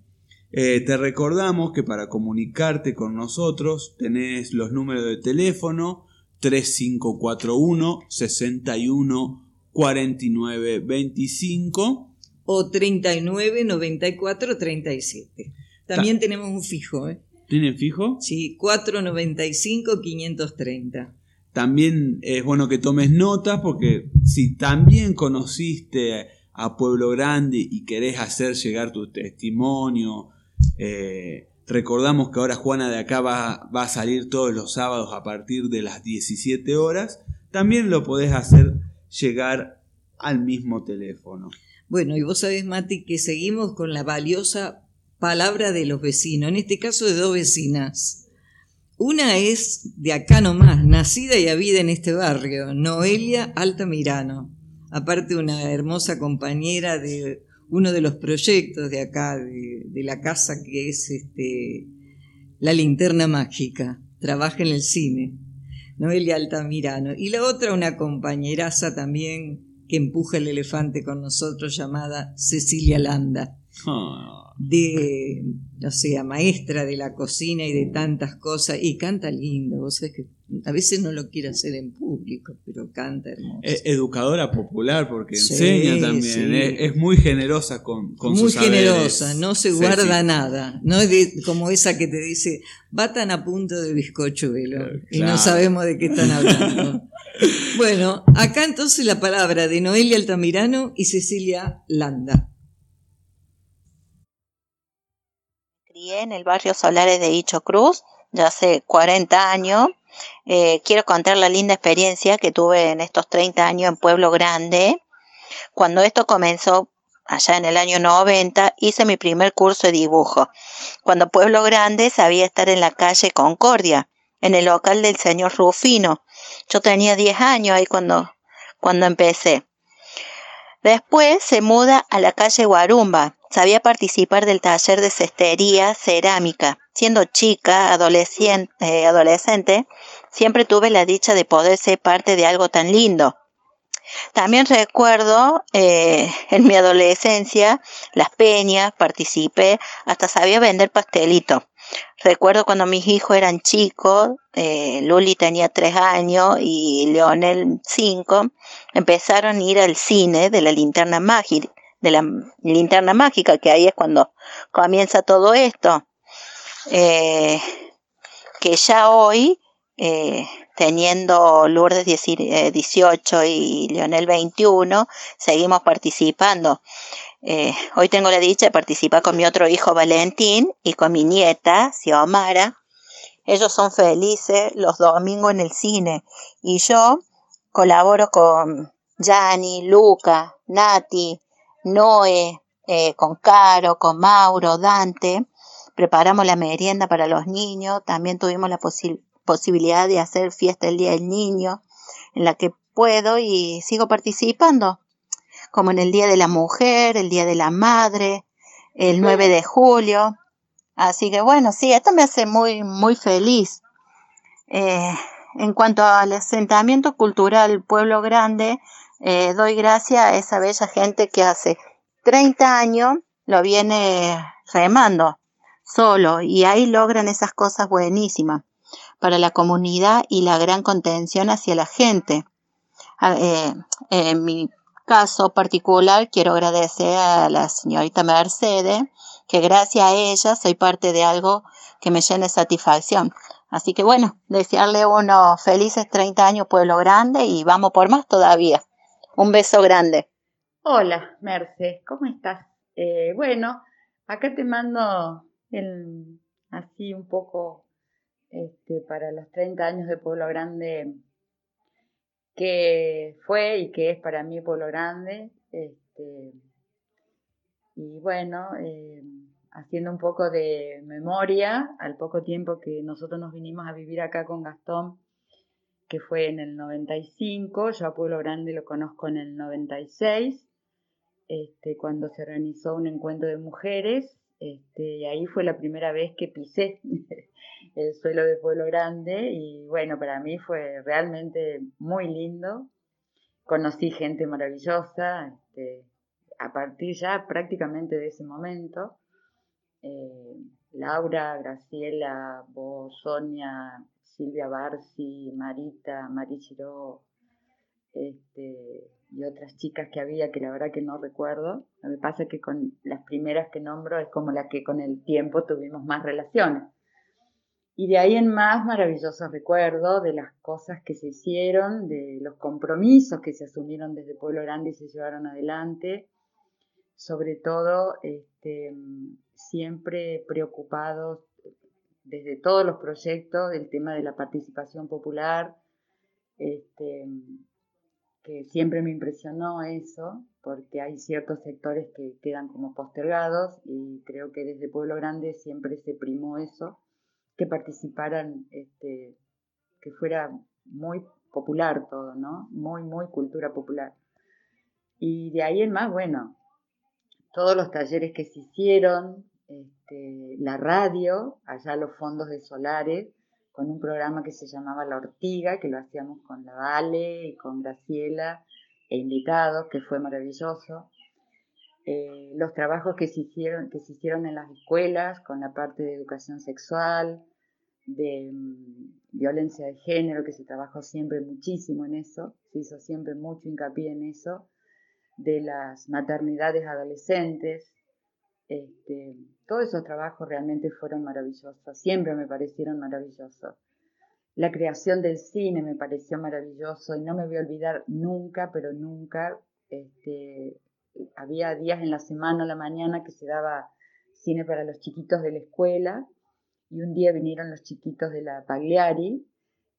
Eh, te recordamos que para comunicarte con nosotros tenés los números de teléfono 3541 61 49 25 O 39 94 37. También tenemos un fijo, ¿eh? ¿Tienen fijo? Sí, 495 530. también es bueno que tomes nota porque si también conociste a Pueblo Grande y querés hacer llegar tu testimonio, eh, recordamos que ahora Juana de acá va, va, a salir todos los sábados a partir de las 17 horas, también lo podés hacer llegar al mismo teléfono. Bueno, y vos sabés, Mati, que seguimos con la valiosa palabra de los vecinos, en este caso de dos vecinas. Una es de acá nomás, nacida y habida en este barrio, Noelia Altamirano aparte una hermosa compañera de uno de los proyectos de acá, de, la casa que es este, La Linterna Mágica, trabaja en el cine, Noelia Altamirano. Y la otra, una compañeraza también que empuja el elefante con nosotros, llamada Cecilia Landa. Ah de, o sea, maestra de la cocina y de tantas cosas, y canta lindo, vos sabés que a veces no lo quiere hacer en público, pero canta hermoso. Es educadora popular porque enseña también, es, muy generosa con, con Muy generosa, no se guarda nada, no es como esa que te dice, va tan a punto de bizcochuelo, y no sabemos de qué están hablando. bueno, acá entonces la palabra de Noelia Altamirano y Cecilia Landa. En el barrio Solares de Hicho Cruz, ya hace 40 años. Eh, quiero contar la linda experiencia que tuve en estos 30 años en Pueblo Grande. Cuando esto comenzó allá en el año 90, hice mi primer curso de dibujo. Cuando Pueblo Grande sabía estar en la calle Concordia, en el local del señor Rufino. Yo tenía 10 años ahí cuando, cuando empecé. Después se muda a la calle Guarumba, sabía participar del taller de cestería cerámica. Siendo chica, eh, adolescente, siempre tuve la dicha de poder ser parte de algo tan lindo. También recuerdo eh, en mi adolescencia las peñas, participé, hasta sabía vender pastelitos. Recuerdo cuando mis hijos eran chicos, eh, Luli tenía tres años y Leonel cinco, empezaron a ir al cine de la linterna mágica de la linterna mágica, que ahí es cuando comienza todo esto. Eh, que ya hoy, eh, teniendo Lourdes 18 eh, y Leonel 21, seguimos participando. hoy tengo la dicha de participar con mi otro hijo Valentín y con mi nieta, Xiomara. Ellos son felices los domingos en el cine y yo colaboro con Yanni, Luca, Nati, Noé, eh, con Caro, con Mauro, Dante. Preparamos la merienda para los niños. También tuvimos la posibilidad de hacer fiesta el Día del Niño, en la que puedo y sigo participando, como en el Día de la Mujer, el Día de la Madre, el 9 de julio. Así que bueno, sí, esto me hace muy, muy feliz. Eh, en cuanto al asentamiento cultural Pueblo Grande, eh, doy gracias a esa bella gente que hace 30 años lo viene remando solo y ahí logran esas cosas buenísimas para la comunidad y la gran contención hacia la gente. Ah, eh, en mi caso particular quiero agradecer a la señorita Mercedes, que gracias a ella soy parte de algo que me llena de satisfacción. Así que bueno, desearle unos felices 30 años Pueblo Grande y vamos por más todavía. Un beso grande. Hola, Merce, ¿cómo estás? Eh, bueno, acá te mando el, así un poco este, para los 30 años de Pueblo Grande, que fue y que es para mí Pueblo Grande. Este, y bueno, eh, haciendo un poco de memoria, al poco tiempo que nosotros nos vinimos a vivir acá con Gastón, que fue en el 95, yo a Pueblo Grande lo conozco en el 96, este, cuando se organizó un encuentro de mujeres, este, y ahí fue la primera vez que pisé el suelo de Pueblo Grande, y bueno, para mí fue realmente muy lindo, conocí gente maravillosa, este, a partir ya prácticamente de ese momento, eh, Laura, Graciela, vos, Sonia, Silvia Barsi, Marita, Marichiro, este, y otras chicas que había que la verdad que no recuerdo. Me pasa que con las primeras que nombro es como las que con el tiempo tuvimos más relaciones. Y de ahí en más maravillosos recuerdos de las cosas que se hicieron, de los compromisos que se asumieron desde Pueblo Grande y se llevaron adelante, sobre todo este, siempre preocupados desde todos los proyectos del tema de la participación popular, este, que siempre me impresionó eso, porque hay ciertos sectores que quedan como postergados y creo que desde Pueblo Grande siempre se primó eso, que participaran, este, que fuera muy popular todo, ¿no? Muy, muy cultura popular. Y de ahí en más, bueno, todos los talleres que se hicieron, este, la radio, allá los fondos de Solares, con un programa que se llamaba La Ortiga, que lo hacíamos con la Vale y con Graciela e invitados, que fue maravilloso. Eh, los trabajos que se, hicieron, que se hicieron en las escuelas con la parte de educación sexual, de mm, violencia de género, que se trabajó siempre muchísimo en eso, se hizo siempre mucho hincapié en eso, de las maternidades adolescentes, este, todos esos trabajos realmente fueron maravillosos, siempre me parecieron maravillosos. La creación del cine me pareció maravilloso y no me voy a olvidar nunca, pero nunca, este, había días en la semana, a la mañana, que se daba cine para los chiquitos de la escuela y un día vinieron los chiquitos de la Pagliari.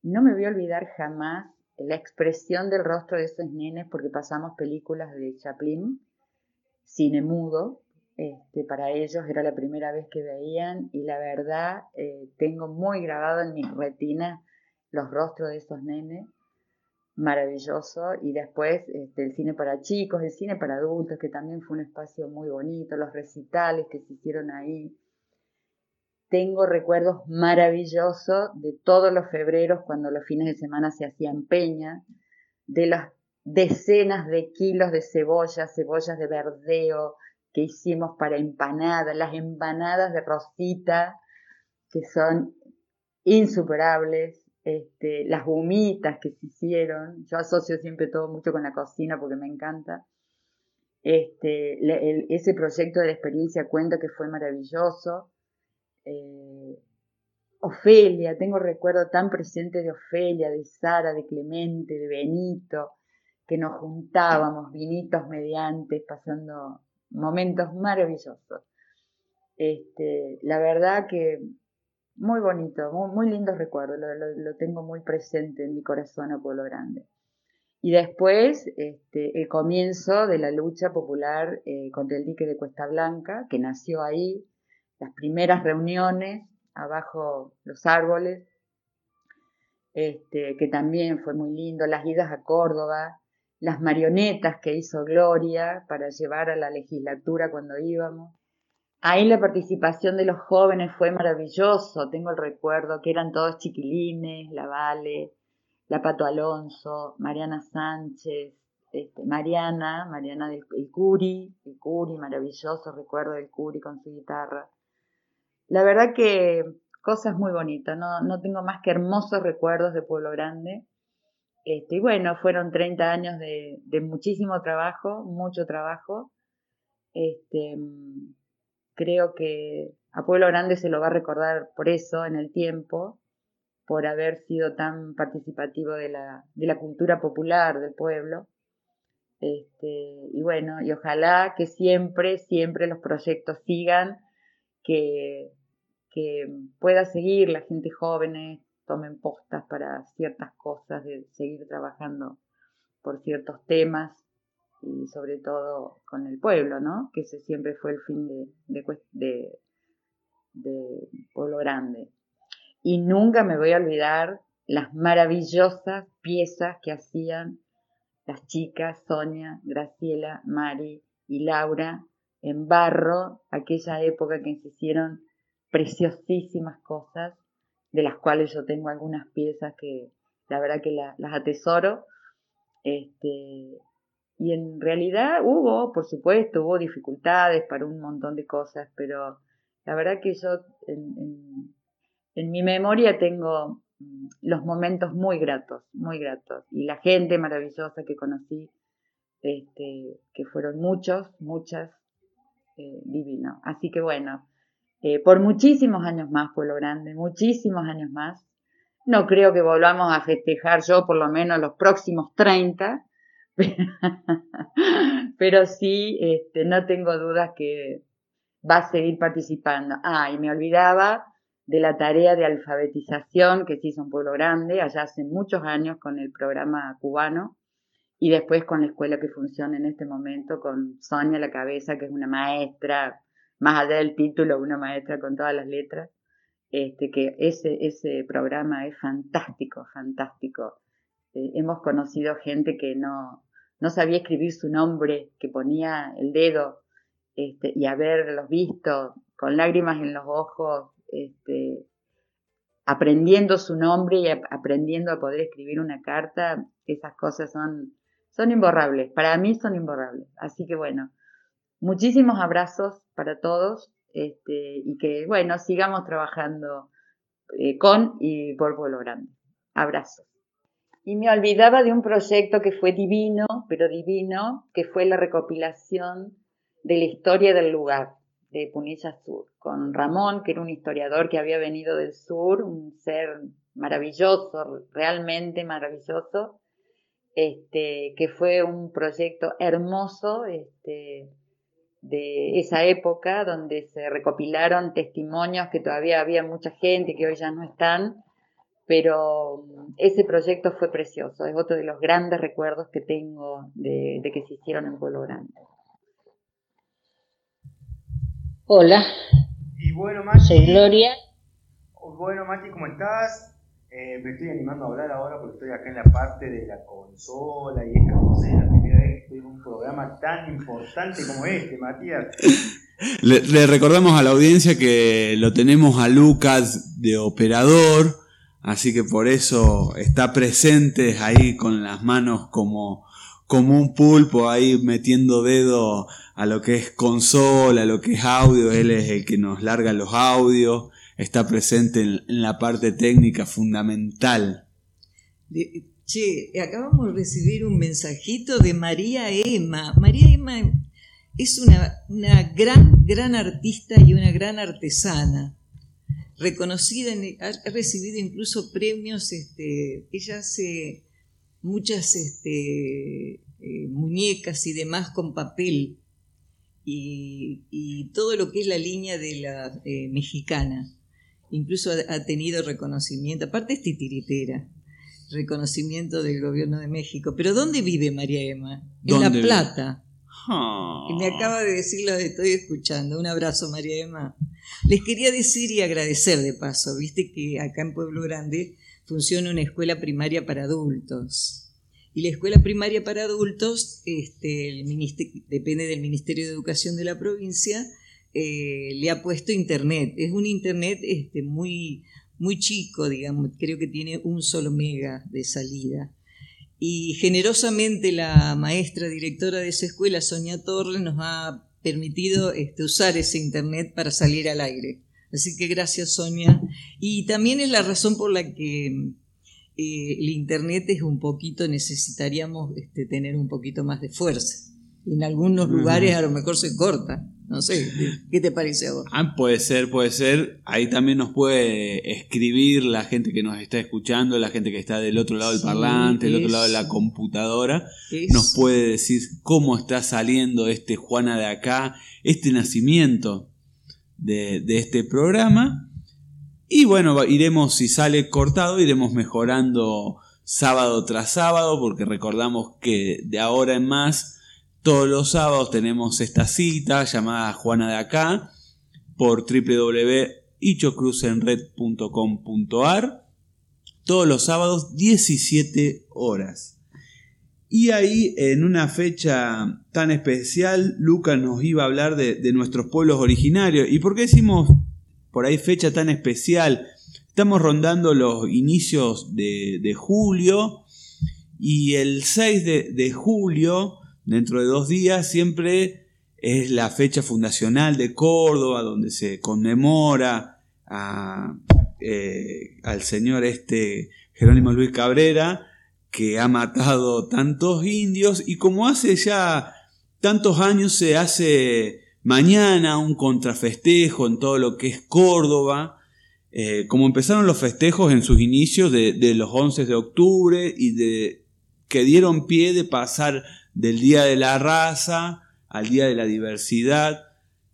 No me voy a olvidar jamás la expresión del rostro de esos nenes porque pasamos películas de Chaplin, cine mudo, este, para ellos era la primera vez que veían y la verdad eh, tengo muy grabado en mi retina los rostros de esos nenes, maravilloso. Y después este, el cine para chicos, el cine para adultos, que también fue un espacio muy bonito, los recitales que se hicieron ahí. Tengo recuerdos maravillosos de todos los febreros cuando los fines de semana se hacían peña, de las decenas de kilos de cebollas, cebollas de verdeo, que hicimos para empanadas, las empanadas de Rosita, que son insuperables, este, las humitas que se hicieron, yo asocio siempre todo mucho con la cocina porque me encanta. Este, ese proyecto de la experiencia cuenta que fue maravilloso. Eh, Ofelia, tengo recuerdo tan presente de Ofelia, de Sara, de Clemente, de Benito, que nos juntábamos, vinitos mediante, pasando momentos maravillosos. Este, la verdad que muy bonito, muy, lindos recuerdos, lo, tengo muy presente en mi corazón a Pueblo Grande. Y después este, el comienzo de la lucha popular eh, contra el dique de Cuesta Blanca, que nació ahí, las primeras reuniones abajo los árboles, este, que también fue muy lindo, las idas a Córdoba, las marionetas que hizo Gloria para llevar a la legislatura cuando íbamos. Ahí la participación de los jóvenes fue maravilloso, tengo el recuerdo que eran todos chiquilines, la Vale, la Pato Alonso, Mariana Sánchez, este, Mariana, Mariana del el Curi, el Curi, maravilloso recuerdo del Curi con su guitarra. La verdad que cosas muy bonitas, no, no tengo más que hermosos recuerdos de Pueblo Grande este, y bueno, fueron 30 años de, muchísimo trabajo, mucho trabajo. Este, creo que a Pueblo Grande se lo va a recordar por eso en el tiempo, por haber sido tan participativo de la, cultura popular del pueblo. Este, y bueno, y ojalá que siempre, siempre los proyectos sigan, que, que pueda seguir la gente joven, tomen postas para ciertas cosas, de seguir trabajando por ciertos temas y sobre todo con el pueblo, ¿no? Que ese siempre fue el fin de, de, de, Pueblo Grande. Y nunca me voy a olvidar las maravillosas piezas que hacían las chicas Sonia, Graciela, Mari y Laura en barro, aquella época que se hicieron preciosísimas cosas de las cuales yo tengo algunas piezas que la verdad que las atesoro. Este, y en realidad hubo, por supuesto, hubo dificultades para un montón de cosas, pero la verdad que yo en, mi memoria tengo mm, los momentos muy gratos, muy gratos. Y la gente maravillosa que conocí, este, que fueron muchos, muchas, eh, divino. Así que bueno, eh, por muchísimos años más, Pueblo Grande, muchísimos años más. No creo que volvamos a festejar yo por lo menos los próximos 30, pero sí, este, no tengo dudas que va a seguir participando. Ah, y me olvidaba de la tarea de alfabetización que se hizo en Pueblo Grande, allá hace muchos años con el programa cubano, y después con la escuela que funciona en este momento, con Sonia la cabeza, que es una maestra, más allá del título, una maestra con todas las letras, este, que ese, ese programa es fantástico, fantástico. Eh, hemos conocido gente que no, no sabía escribir su nombre, que ponía el dedo, este, y haberlos visto con lágrimas en los ojos, este, aprendiendo su nombre y aprendiendo a poder escribir una carta, esas cosas son, son imborrables, para mí son imborrables. Así que bueno, muchísimos abrazos para todos este, y que bueno, sigamos trabajando eh, con y por Pueblo Grande. Y me olvidaba de un proyecto que fue divino, pero divino, que fue la recopilación de la historia del lugar de Punilla Sur, con Ramón, que era un historiador que había venido del sur, un ser maravilloso, realmente maravilloso, este, que fue un proyecto hermoso este, de esa época, donde se recopilaron testimonios que todavía había mucha gente, que hoy ya no están, pero ese proyecto fue precioso, es otro de los grandes recuerdos que tengo de, de que se hicieron en Pueblo Grande. Hola. Y bueno, Mati. Soy Gloria. Bueno, Mati, ¿cómo estás? Eh, me estoy animando a hablar ahora porque estoy acá en la parte de la consola y esta cosa es la primera vez que estoy en un programa tan importante como este, Matías. Le, le, recordamos a la audiencia que lo tenemos a Lucas de operador, así que por eso está presente ahí con las manos como, como un pulpo ahí metiendo dedo a lo que es consola, a lo que es audio, él es el que nos larga los audios, está presente en, la parte técnica fundamental. che, acabamos de recibir un mensajito de María Emma. María Emma es una, una gran, gran artista y una gran artesana reconocida, ha recibido incluso premios, este, ella hace muchas este, eh, muñecas y demás con papel y, todo lo que es la línea de la eh, mexicana. Incluso ha, tenido reconocimiento, aparte es titiritera, reconocimiento del gobierno de México. Pero ¿dónde vive María Emma? En La Plata. Ah. Y me acaba de decir, lo estoy escuchando. Un abrazo, María Emma. Les quería decir y agradecer de paso, viste que acá en Pueblo Grande funciona una escuela primaria para adultos y la escuela primaria para adultos, este, el depende del Ministerio de Educación de la provincia, eh, le ha puesto internet. Es un internet este, muy, muy chico, digamos, creo que tiene un solo mega de salida. Y generosamente la maestra directora de esa escuela, Sonia Torres, nos ha permitido este, usar ese internet para salir al aire. Así que gracias, Sonia. Y también es la razón por la que eh, el Internet es un poquito, necesitaríamos este, tener un poquito más de fuerza. En algunos lugares a lo mejor se corta. No sé, ¿qué te parece a vos? Ah, puede ser, puede ser. Ahí también nos puede escribir la gente que nos está escuchando, la gente que está del otro lado del parlante, del otro lado de la computadora. Nos puede decir cómo está saliendo este Juana de acá, este nacimiento de, de este programa. Y bueno, iremos, si sale cortado, iremos mejorando sábado tras sábado, porque recordamos que de ahora en más, todos los sábados tenemos esta cita llamada Juana de Acá por www.ichocruzenred.com.ar todos los sábados 17 horas. Y ahí, en una fecha tan especial, Lucas nos iba a hablar de, de nuestros pueblos originarios. ¿Y por qué decimos por ahí fecha tan especial. Estamos rondando los inicios de, julio y el 6 de, julio, dentro de dos días, siempre es la fecha fundacional de Córdoba, donde se conmemora eh, al señor este Jerónimo Luis Cabrera, que ha matado tantos indios y como hace ya tantos años se hace mañana un contrafestejo en todo lo que es Córdoba, eh, como empezaron los festejos en sus inicios de, de, los 11 de octubre y de que dieron pie de pasar del Día de la Raza al Día de la Diversidad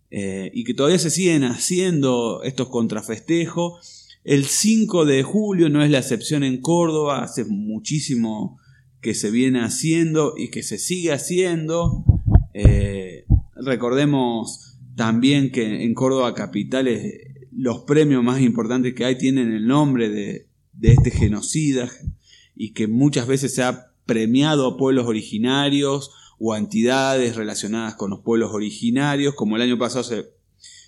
eh, y que todavía se siguen haciendo estos contrafestejos. El 5 de julio no es la excepción en Córdoba, hace muchísimo que se viene haciendo y que se sigue haciendo. Eh, recordemos también que en Córdoba Capital los premios más importantes que hay tienen el nombre de, de este genocida y que muchas veces se ha premiado a pueblos originarios o a entidades relacionadas con los pueblos originarios, como el año pasado se,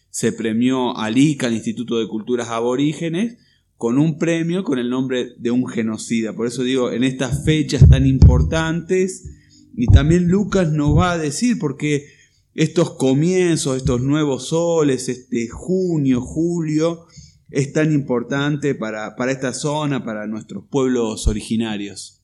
se premió al ICA, al Instituto de Culturas Aborígenes, con un premio con el nombre de un genocida. Por eso digo, en estas fechas tan importantes, y también Lucas nos va a decir, porque estos comienzos, estos nuevos soles, este junio, julio, es tan importante para, para esta zona, para nuestros pueblos originarios.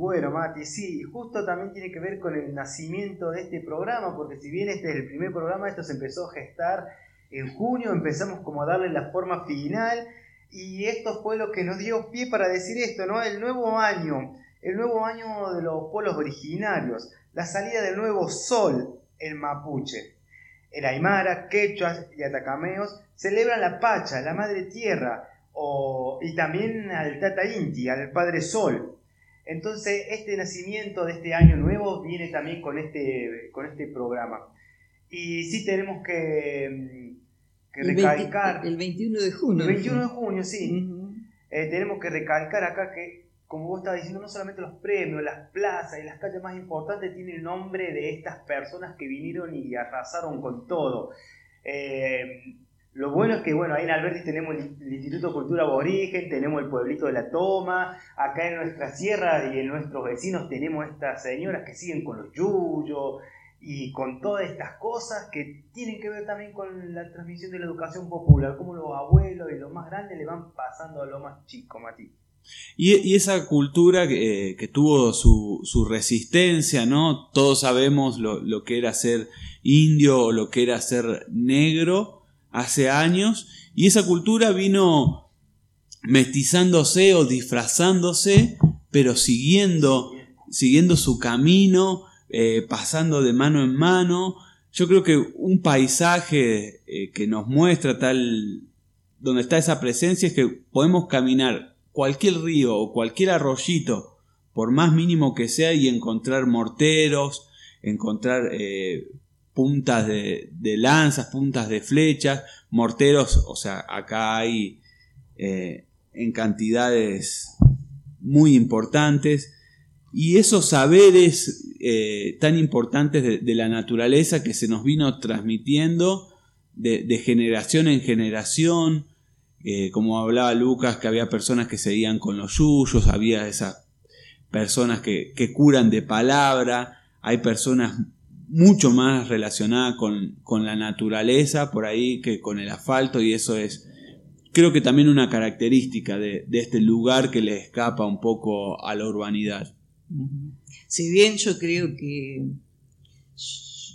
Bueno, Mati, sí, justo también tiene que ver con el nacimiento de este programa, porque si bien este es el primer programa, esto se empezó a gestar en junio, empezamos como a darle la forma final, y esto fue lo que nos dio pie para decir esto, ¿no? El nuevo año, el nuevo año de los pueblos originarios, la salida del nuevo sol en Mapuche. El Aymara, Quechuas y Atacameos celebran la Pacha, la Madre Tierra, y también al Tata Inti, al Padre Sol. Entonces, este nacimiento de este año nuevo viene también con este, con este programa. Y sí tenemos que, que recalcar... El, 21 de junio. El 21 de junio, sí. Eh, tenemos que recalcar acá que, como vos estabas diciendo, no solamente los premios, las plazas y las calles más importantes tienen el nombre de estas personas que vinieron y arrasaron con todo. Eh, lo bueno es que, bueno, ahí en Alberti tenemos el, Instituto de Cultura Aborigen, tenemos el pueblito de la Toma, acá en nuestra sierra y en nuestros vecinos tenemos estas señoras que siguen con los yuyos y con todas estas cosas que tienen que ver también con la transmisión de la educación popular, como los abuelos y los más grandes le van pasando a lo más chico, Mati. Y, esa cultura que, que tuvo su, su, resistencia, ¿no? Todos sabemos lo, lo que era ser indio o lo que era ser negro, hace años y esa cultura vino mestizándose o disfrazándose, pero siguiendo, siguiendo su camino, eh, pasando de mano en mano. Yo creo que un paisaje eh, que nos muestra tal, donde está esa presencia, es que podemos caminar cualquier río o cualquier arroyito, por más mínimo que sea, y encontrar morteros, encontrar eh, puntas de, lanzas, puntas de flechas, morteros, o sea, acá hay eh, en cantidades muy importantes. Y esos saberes eh, tan importantes de, la naturaleza que se nos vino transmitiendo de, generación en generación, eh, como hablaba Lucas, que había personas que seguían con los yuyos, había esas personas que, que curan de palabra, hay personas mucho más relacionada con, la naturaleza por ahí que con el asfalto y eso es creo que también una característica de, este lugar que le escapa un poco a la urbanidad. Si bien yo creo que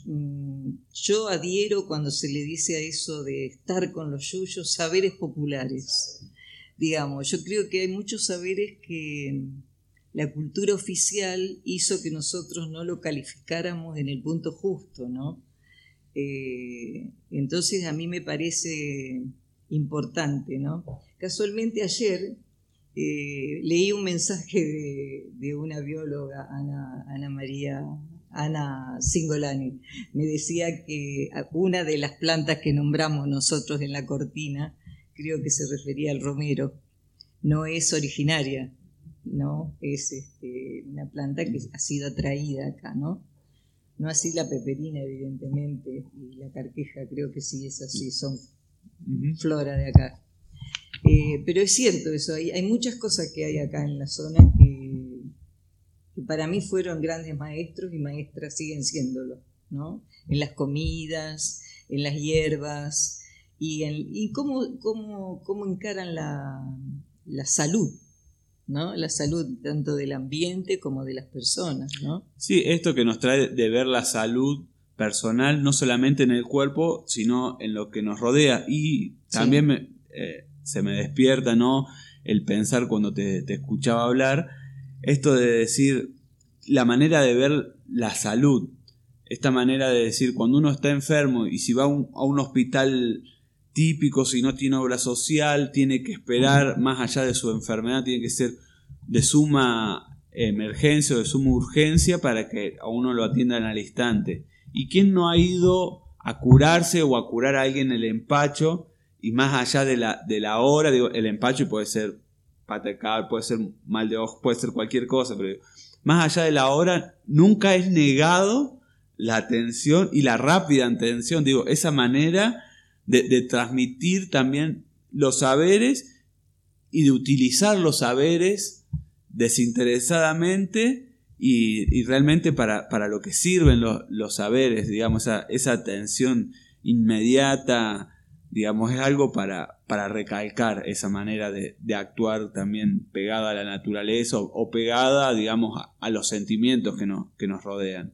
mm, yo adhiero cuando se le dice a eso de estar con los yuyos, saberes populares. Digamos, yo creo que hay muchos saberes que la cultura oficial hizo que nosotros no lo calificáramos en el punto justo, ¿no? Eh, entonces a mí me parece importante, ¿no? Casualmente ayer eh, leí un mensaje de, una bióloga, Ana, María, Ana Singolani, me decía que una de las plantas que nombramos nosotros en la cortina, creo que se refería al romero, no es originaria ¿no? Es este, una planta que ha sido atraída acá, ¿no? No así la peperina, evidentemente, y la carqueja creo que sí es así, son flora de acá. Eh, pero es cierto eso, hay, hay, muchas cosas que hay acá en la zona que, para mí fueron grandes maestros y maestras siguen siéndolo, ¿no? En las comidas, en las hierbas y, en, y cómo, cómo, cómo encaran la, la salud ¿no? La salud tanto del ambiente como de las personas, ¿no? Sí, esto que nos trae de ver la salud personal, no solamente en el cuerpo, sino en lo que nos rodea. Y también me, eh, se me despierta, ¿no? El pensar cuando te, te escuchaba hablar, esto de decir la manera de ver la salud, esta manera de decir cuando uno está enfermo y si va a un, a un hospital típico, si no tiene obra social, tiene que esperar más allá de su enfermedad, tiene que ser de suma emergencia o de suma urgencia para que a uno lo atiendan al instante. ¿Y quién no ha ido a curarse o a curar a alguien el empacho? Y más allá de la, de la hora, digo, el empacho puede ser patecar, puede ser mal de ojo, puede ser cualquier cosa, pero más allá de la hora, nunca es negado la atención y la rápida atención, digo, esa manera de, transmitir también los saberes y de utilizar los saberes desinteresadamente y, realmente para, para, lo que sirven los, los saberes, digamos, esa, esa, atención inmediata, digamos, es algo para, para recalcar esa manera de, de actuar también pegada a la naturaleza o, pegada, digamos, a, a, los sentimientos que, no, que nos rodean.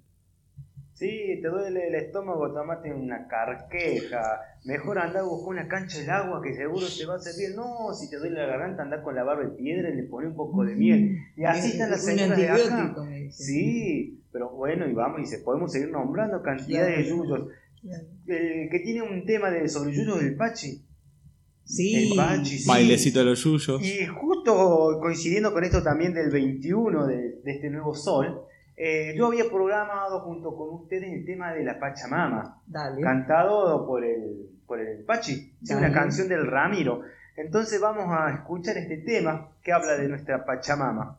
Sí, te duele el estómago, tomate una carqueja. Mejor anda a buscar una cancha de agua que seguro te va a servir. No, si te duele la garganta, anda con la barba de piedra y le pone un poco de miel. Y así están las señoras de acá. Sí, pero bueno, y vamos, y se podemos seguir nombrando cantidades de yuyos. Que tiene un tema de sobre yuyos del Pachi. Sí. El Pachi, sí. Bailecito de los yuyos. Y justo coincidiendo con esto también del 21 de, de este nuevo sol, eh, yo había programado junto con ustedes el tema de la Pachamama, Dale. cantado por el, por el Pachi, sí, una canción del Ramiro. Entonces vamos a escuchar este tema que habla de nuestra Pachamama.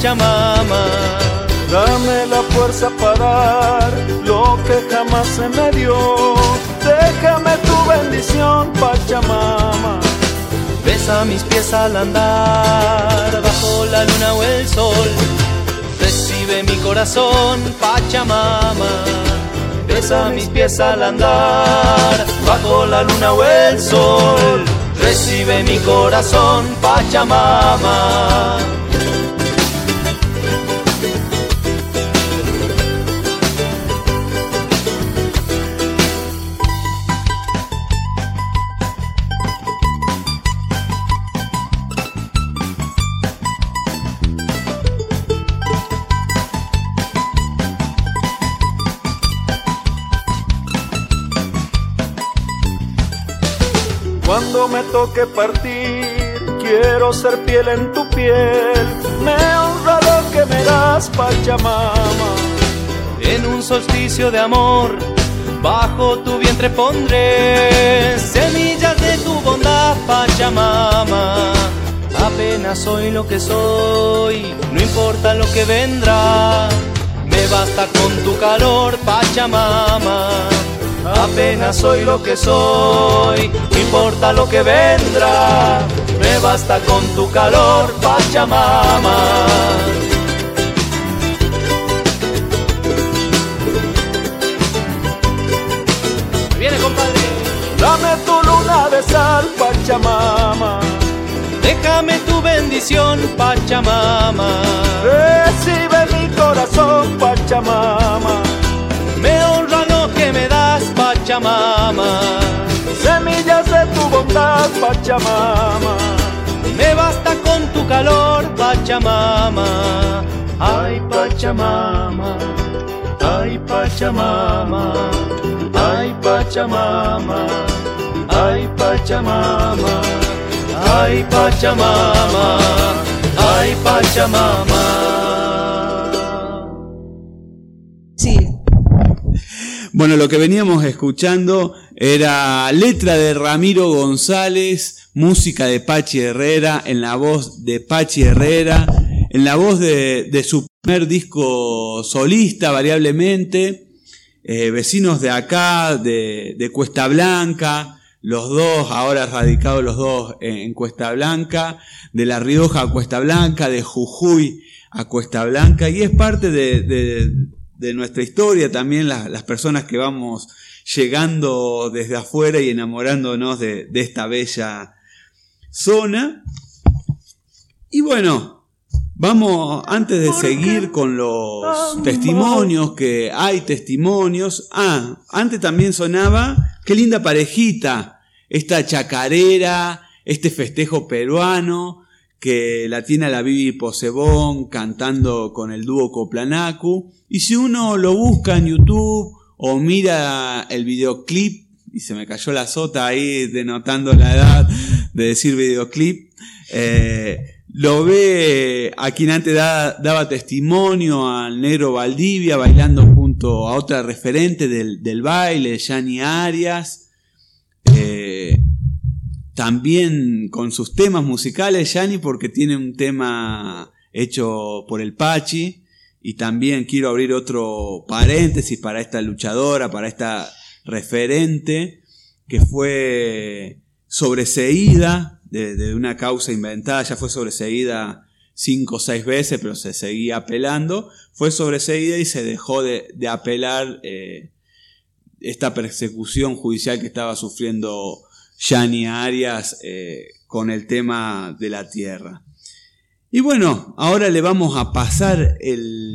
Pachamama. Dame la fuerza para dar lo que jamás se me dio. Déjame tu bendición, Pachamama. Besa mis pies al andar, bajo la luna o el sol. Recibe mi corazón, Pachamama besa mis pies al andar, bajo la luna o el sol, recibe mi corazón, Pachamama. Toque partir, quiero ser piel en tu piel. Me honra lo que me das, Pachamama. En un solsticio de amor, bajo tu vientre pondré semillas de tu bondad, Pachamama. Apenas soy lo que soy, no importa lo que vendrá. Me basta con tu calor, Pachamama. Apenas soy lo que soy, no importa lo que vendrá. Me basta con tu calor, Pachamama. Viene, compadre. Dame tu luna de sal, Pachamama. Déjame tu bendición, Pachamama. Recibe mi corazón, Pachamama. Pachamama, semillas de tu bondad, Pachamama. Me basta con tu calor, Pachamama. Ay, Pachamama, ay, Pachamama, ay, Pachamama, ay, Pachamama, ay, Pachamama, ay, Pachamama. Bueno, lo que veníamos escuchando era letra de Ramiro González, música de Pachi Herrera, en la voz de Pachi Herrera, en la voz de, su primer disco solista, variablemente, eh, vecinos de acá, de, Cuesta Blanca, los dos, ahora radicados los dos en, Cuesta Blanca, de La Rioja a Cuesta Blanca, de Jujuy a Cuesta Blanca, y es parte de- de nuestra historia también las, las personas que vamos llegando desde afuera y enamorándonos de, de esta bella zona. Y bueno, vamos, antes de seguir con los testimonios, que hay testimonios. Ah, antes también sonaba, qué linda parejita, esta chacarera, este festejo peruano, que la tiene la Bibi Posebón cantando con el dúo Coplanacu. Y si uno lo busca en YouTube o mira el videoclip, y se me cayó la sota ahí denotando la edad de decir videoclip, eh, lo ve a quien antes da- daba testimonio al negro Valdivia bailando junto a otra referente del, del baile, Yani Arias. Eh, también con sus temas musicales, Yani, porque tiene un tema hecho por el Pachi. Y también quiero abrir otro paréntesis para esta luchadora, para esta referente, que fue sobreseída de, una causa inventada, ya fue sobreseída cinco o seis veces, pero se seguía apelando. Fue sobreseída y se dejó de, de apelar eh, esta persecución judicial que estaba sufriendo Yani Arias eh, con el tema de la tierra. Y bueno, ahora le vamos a pasar el,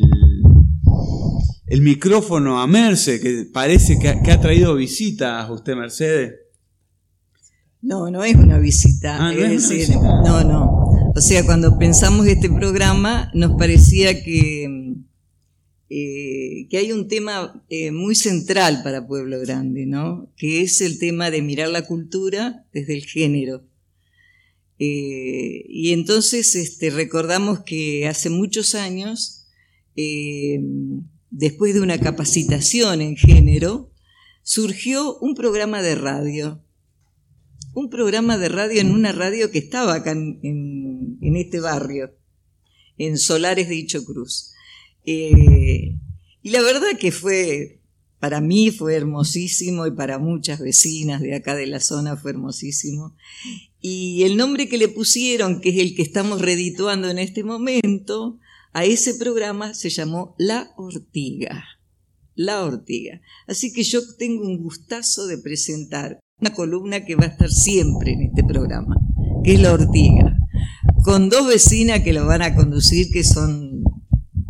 el micrófono a Merce, que parece que ha, que ha traído visitas usted, Mercedes. No, no es una visita. Ah, ¿no es es una decir, visita? no, no. O sea, cuando pensamos este programa, nos parecía que, eh, que hay un tema eh, muy central para Pueblo Grande, ¿no? Que es el tema de mirar la cultura desde el género. Eh, y entonces este, recordamos que hace muchos años, después de una capacitación en género, surgió un programa de radio un programa de radio en una radio que estaba acá en, este barrio, en Solares de Icho Cruz. Eh, y la verdad que fue, para mí fue hermosísimo y para muchas vecinas de acá de la zona fue hermosísimo. Y el nombre que le pusieron, que es el que estamos redituando en este momento, a ese programa se llamó La Ortiga. La Ortiga. Así que yo tengo un gustazo de presentar una columna que va a estar siempre en este programa, que es La Ortiga, con dos vecinas que lo van a conducir, que son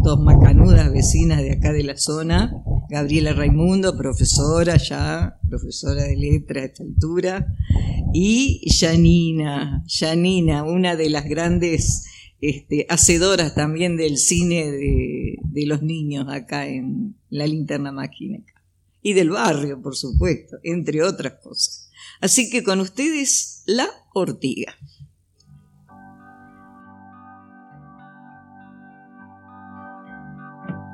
dos macanudas vecinas de acá de la zona, Gabriela Raimundo, profesora ya, profesora de letra a esta altura, y Janina, Janina, una de las grandes este, hacedoras también del cine de, los niños acá en la linterna máquinica. Y del barrio, por supuesto, entre otras cosas. Así que con ustedes, la ortiga.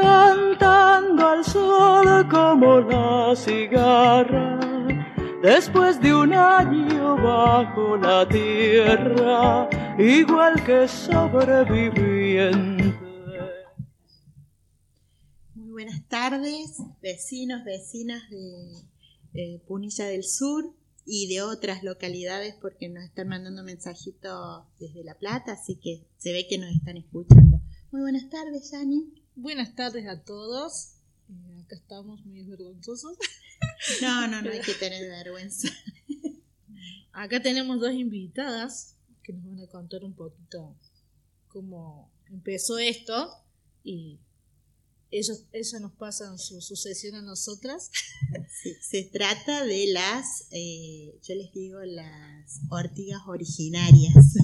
cantando al sol como la cigarra, después de un año bajo la tierra, igual que sobreviviente. Muy buenas tardes, vecinos, vecinas de eh, Punilla del Sur y de otras localidades porque nos están mandando mensajitos desde La Plata, así que se ve que nos están escuchando. Muy buenas tardes, Yani. Buenas tardes a todos. Eh, acá estamos muy vergonzosos. No, no, no hay que tener vergüenza. Acá tenemos dos invitadas que nos van a contar un poquito cómo empezó esto y ellos, ellas nos pasan su sucesión a nosotras. Sí, se trata de las, eh, yo les digo, las ortigas originarias.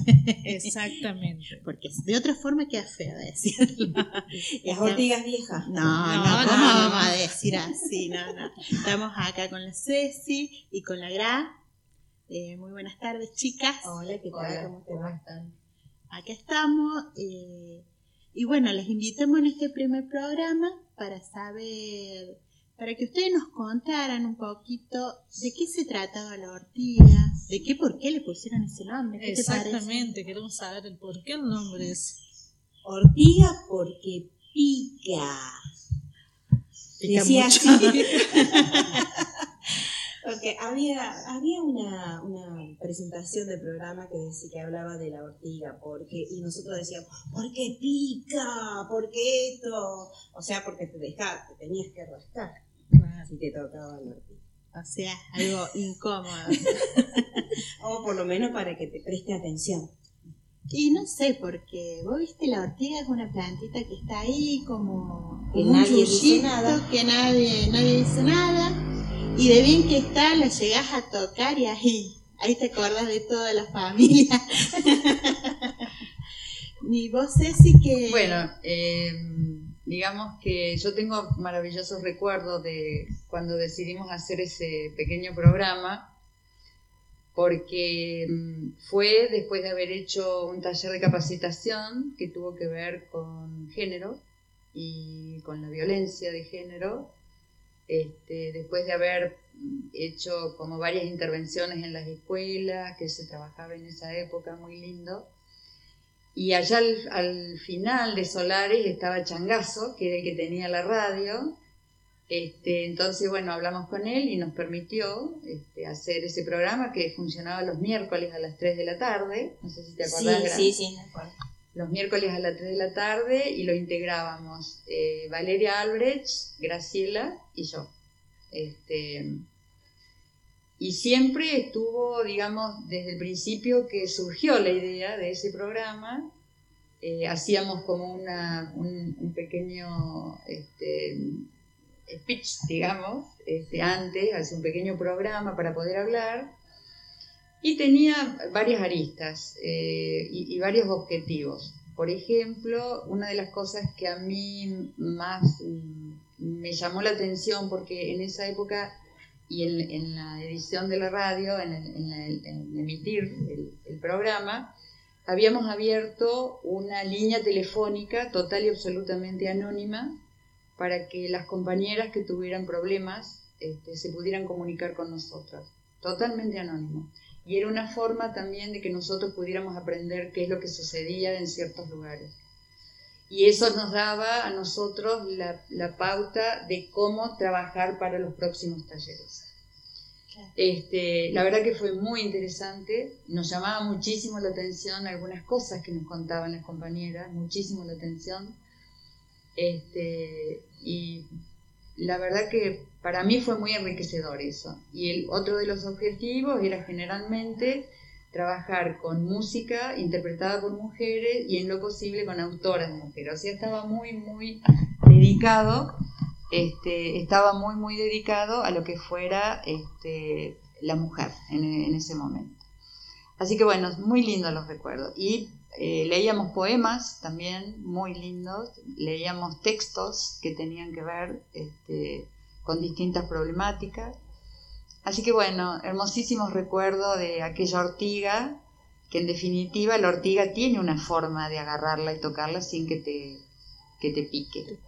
Exactamente. Porque de otra forma queda feo decirlo. Las ortigas viejas. No, no, No, ¿cómo no, vamos a decir así? No, no. Estamos acá con la Ceci y con la Gra. Eh, muy buenas tardes, chicas. Hola, ¿qué tal? Hola. ¿Cómo te va? Acá estamos. eh, y bueno, les invitamos en este primer programa para saber, para que ustedes nos contaran un poquito de qué se trataba la ortiga, de qué, por qué le pusieron ese nombre. ¿Qué te parece? Exactamente, queremos saber el por qué el nombre es. Ortiga porque pica. Pica Decía mucho. así. Porque había, había una, una presentación de programa que decía que hablaba de la ortiga, porque, y nosotros decíamos, ¿por qué pica? ¿Por qué esto? O sea, porque te dejaba, te tenías que rascar si te tocaba la ortiga. O sea, algo incómodo. o por lo menos para que te preste atención. Y no sé, porque vos viste la ortiga es una plantita que está ahí como, Que nadie dice nada. que nadie, nadie dice nada. Y de bien que está, la llegás a tocar y ahí, ahí te acordás de toda la familia. Ni vos, Ceci, que... Bueno, eh, digamos que yo tengo maravillosos recuerdos de cuando decidimos hacer ese pequeño programa, porque mm, fue después de haber hecho un taller de capacitación que tuvo que ver con género y con la violencia de género, este, después de haber hecho como varias intervenciones en las escuelas, que se trabajaba en esa época, muy lindo. Y allá al, al final de Solares estaba Changazo, que era el que tenía la radio. Este, entonces, bueno, hablamos con él y nos permitió este, hacer ese programa que funcionaba los miércoles a las 3 de la tarde. No sé si te acordás. Sí, Gra. sí, sí, me acuerdo. Los miércoles a las 3 de la tarde y lo integrábamos eh, Valeria Albrecht, Graciela y yo. Este, y siempre estuvo, digamos, desde el principio que surgió la idea de ese programa, eh, hacíamos como una, un, pequeño este, speech, digamos, este, antes, hace un pequeño programa para poder hablar, y tenía varias aristas eh, y, y varios objetivos. Por ejemplo, una de las cosas que a mí más me llamó la atención, porque en esa época y en, en la edición de la radio, en, el- en la- en emitir el, el programa, habíamos abierto una línea telefónica total y absolutamente anónima para que las compañeras que tuvieran problemas este, se pudieran comunicar con nosotras, totalmente anónimo. Y era una forma también de que nosotros pudiéramos aprender qué es lo que sucedía en ciertos lugares. Y eso nos daba a nosotros la, la pauta de cómo trabajar para los próximos talleres. Este, la verdad que fue muy interesante, nos llamaba muchísimo la atención algunas cosas que nos contaban las compañeras, muchísimo la atención. Este, y la verdad que para mí fue muy enriquecedor eso. Y el otro de los objetivos era generalmente trabajar con música interpretada por mujeres y en lo posible con autoras mujeres. O sea, estaba muy, muy dedicado, este, estaba muy, muy dedicado a lo que fuera este, la mujer en, en ese momento. Así que bueno, muy lindos los recuerdos. Y eh, leíamos poemas también muy lindos, leíamos textos que tenían que ver este, con distintas problemáticas. Así que bueno, hermosísimos recuerdos de aquella ortiga, que en definitiva la ortiga tiene una forma de agarrarla y tocarla sin que te, que te pique.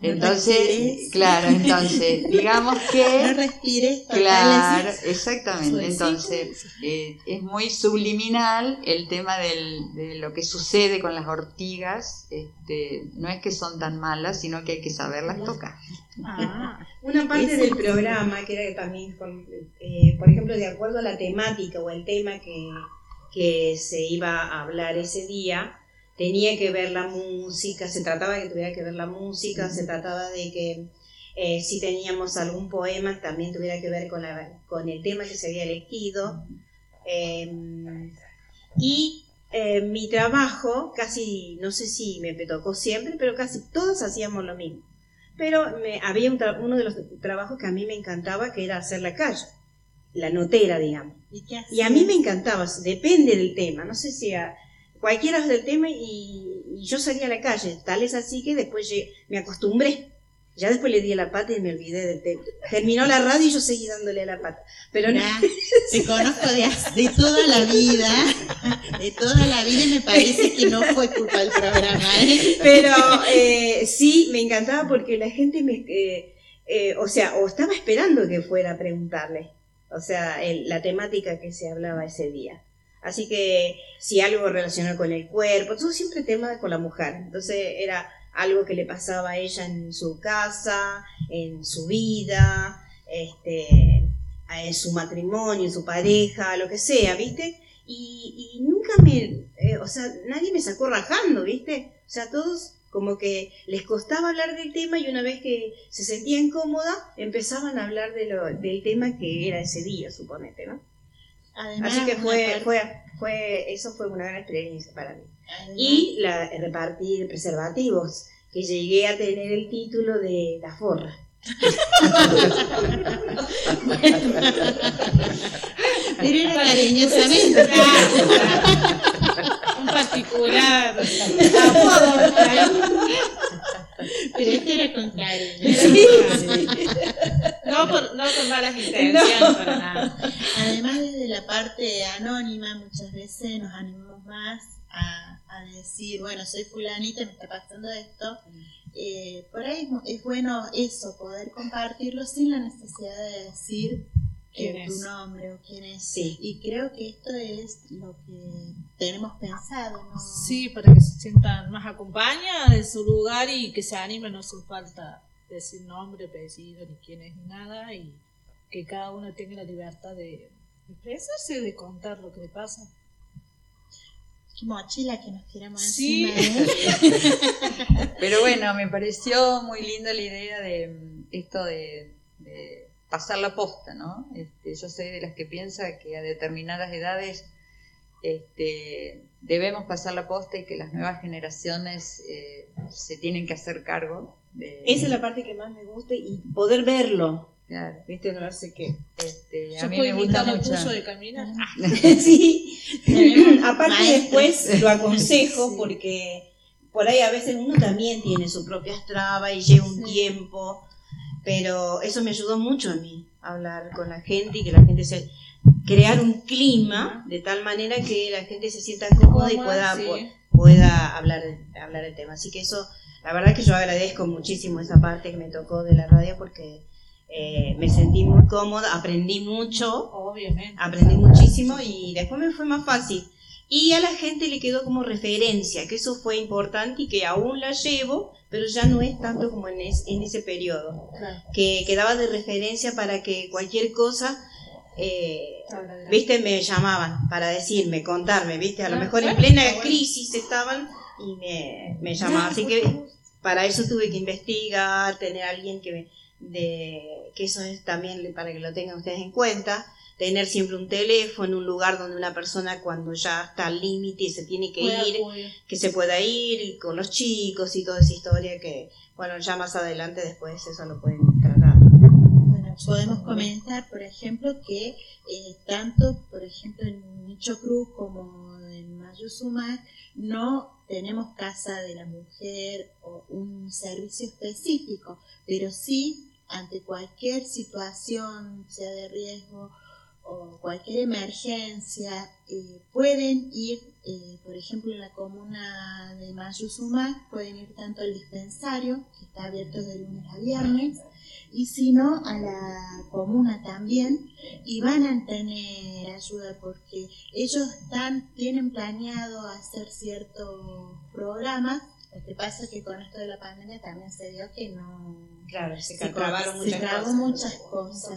Entonces, claro, entonces, digamos que... No respires. Claro, exactamente. Entonces, eh, es muy subliminal el tema del- de lo que sucede con las ortigas. Este, no es que son tan malas, sino que hay que saberlas tocar. Ah, una parte del programa que era también, con, eh, por ejemplo, de acuerdo a la temática o el tema que, que se iba a hablar ese día, tenía que ver la música, se trataba de que tuviera que ver la música, se trataba de que eh, si teníamos algún poema también tuviera que ver con, la, con el tema que se había elegido. Eh, y eh, mi trabajo, casi, no sé si me tocó siempre, pero casi todos hacíamos lo mismo. Pero me, había un uno de los trabajos que a mí me encantaba, que era hacer la calle, la notera, digamos. ¿Y Y a mí me encantaba, depende del tema, no sé si a cualquiera del tema y, y yo salía a la calle, tal es así que después llegué- me acostumbré. Ya después le di a la pata y me olvidé del tema. Terminó la radio y yo seguí dándole a la pata. Pero no, te conozco de, de toda la vida, de toda la vida y me parece que no fue culpa del programa. ¿eh? Pero eh, sí, me encantaba porque la gente me... eh, eh, o sea, o estaba esperando que fuera a preguntarle. O sea, el- la temática que se hablaba ese día. Así que si algo relacionado con el cuerpo, todo siempre tema con la mujer. Entonces era algo que le pasaba a ella en su casa, en su vida, este, en su matrimonio, en su pareja, lo que sea, ¿viste? Y, nunca me, eh, o sea, nadie me sacó rajando, ¿viste? O sea, todos como que les costaba hablar del tema y una vez que se sentían cómoda, empezaban a hablar del tema que era ese día, suponete, ¿no? Además, Así que fue, fue, fue, eso fue una gran experiencia para mí. Además- Y la, repartir preservativos, que llegué a tener el título de la forra. Pero era cariñosamente. Un particular. Pero este era con cariño. No, por, no con malas intenciones, para nada. Además, desde la parte anónima, muchas veces nos animamos más a, a decir, bueno, soy fulanita, me está pasando esto. Eh, por ahí es mu- es bueno eso, poder compartirlo sin la necesidad de decir ¿Quién eh, tu nombre o quién es. Sí. Y creo que esto es lo que tenemos pensado, ¿no? Sí, para que se sientan más acompañadas de su lugar y que se animen, no hace falta decir nombre, apellido, ni quién es, ni nada, y que cada uno tenga la libertad de expresarse, de contar lo que le pasa. Qué mochila que nos tiramos Sí. encima, ¿eh? Pero bueno, me pareció muy linda la idea de mm, esto de, de pasar la posta, ¿no? Este, yo soy de las que piensa que a determinadas edades este, debemos pasar la posta y que las nuevas generaciones eh, se tienen que hacer cargo de... Esa es la parte que más me gusta y poder verlo. Claro. ¿Viste? No sé qué. Este, Yo a mí puedo me gusta mucho. curso de caminar. sí. Aparte después lo aconsejo porque por ahí a veces uno también tiene sus propias trabas y lleva un tiempo, pero eso me ayudó mucho a mí, hablar con la gente y que la gente se crear un clima de tal manera que la gente se sienta cómoda y pueda, sí. pueda hablar, hablar el tema. Así que eso, la verdad que yo agradezco muchísimo esa parte que me tocó de la radio porque eh, me sentí muy cómoda, aprendí mucho Obviamente. aprendí muchísimo y después me fue más fácil. Y a la gente le quedó como referencia, que eso fue importante y que aún la llevo, pero ya no es tanto como en, es- en ese periodo, Claro. que quedaba de referencia para que cualquier cosa, eh, viste, me llamaban para decirme, contarme, viste, a lo Ah, mejor en plena crisis estaban y me, me llamaban, así que para eso tuve que investigar, tener a alguien que me, de, que eso es también para que lo tengan ustedes en cuenta, tener siempre un teléfono, un lugar donde una persona cuando ya está al límite y se tiene que Pueda ir, que se pueda ir y con los chicos y toda esa historia que, bueno, ya más adelante después eso lo pueden tratar. Bueno, podemos comentar, por ejemplo, que eh, tanto, por ejemplo, en Nicho Cruz como no tenemos casa de la mujer o un servicio específico, pero sí ante cualquier situación, sea de riesgo o cualquier emergencia, eh, pueden ir, eh, por ejemplo, en la comuna de Mayuzumá, pueden ir tanto al dispensario, que está abierto de lunes a viernes, y si no, a la comuna también, y van a tener ayuda porque ellos están, tienen planeado hacer ciertos programas. Lo que pasa es que con esto de la pandemia también se dio que no... Claro, se, se trabaron muchas trabó cosas. muchas cosas.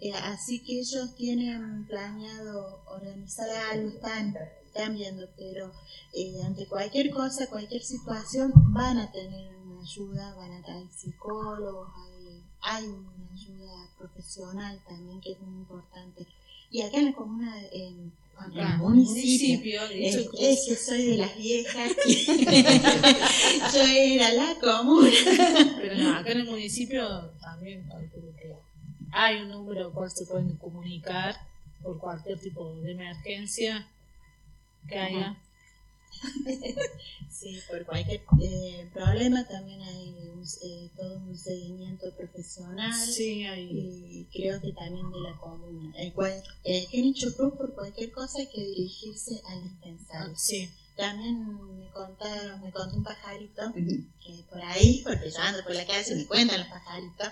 Eh, así que ellos tienen planeado organizar algo, están, están viendo, pero eh, ante cualquier cosa, cualquier situación, van a tener una ayuda, van a tener psicólogos, hay, una ayuda profesional también que es muy importante. Y acá en la comuna, en, en Acá, el municipio, municipio, de es, hecho, es que soy de las viejas, yo era la comuna. Pero no, acá en el municipio también hay un número al cual se pueden comunicar por cualquier tipo de emergencia que haya. Sí, por cualquier eh, problema también hay un, eh, todo un seguimiento profesional. Sí, hay. Y creo que también de la comuna. El cual, eh, Cruz, por cualquier cosa hay que dirigirse al dispensario. Sí. También me contaron, me contó un pajarito que por ahí, porque yo ando por la calle y me cuentan los pajaritos,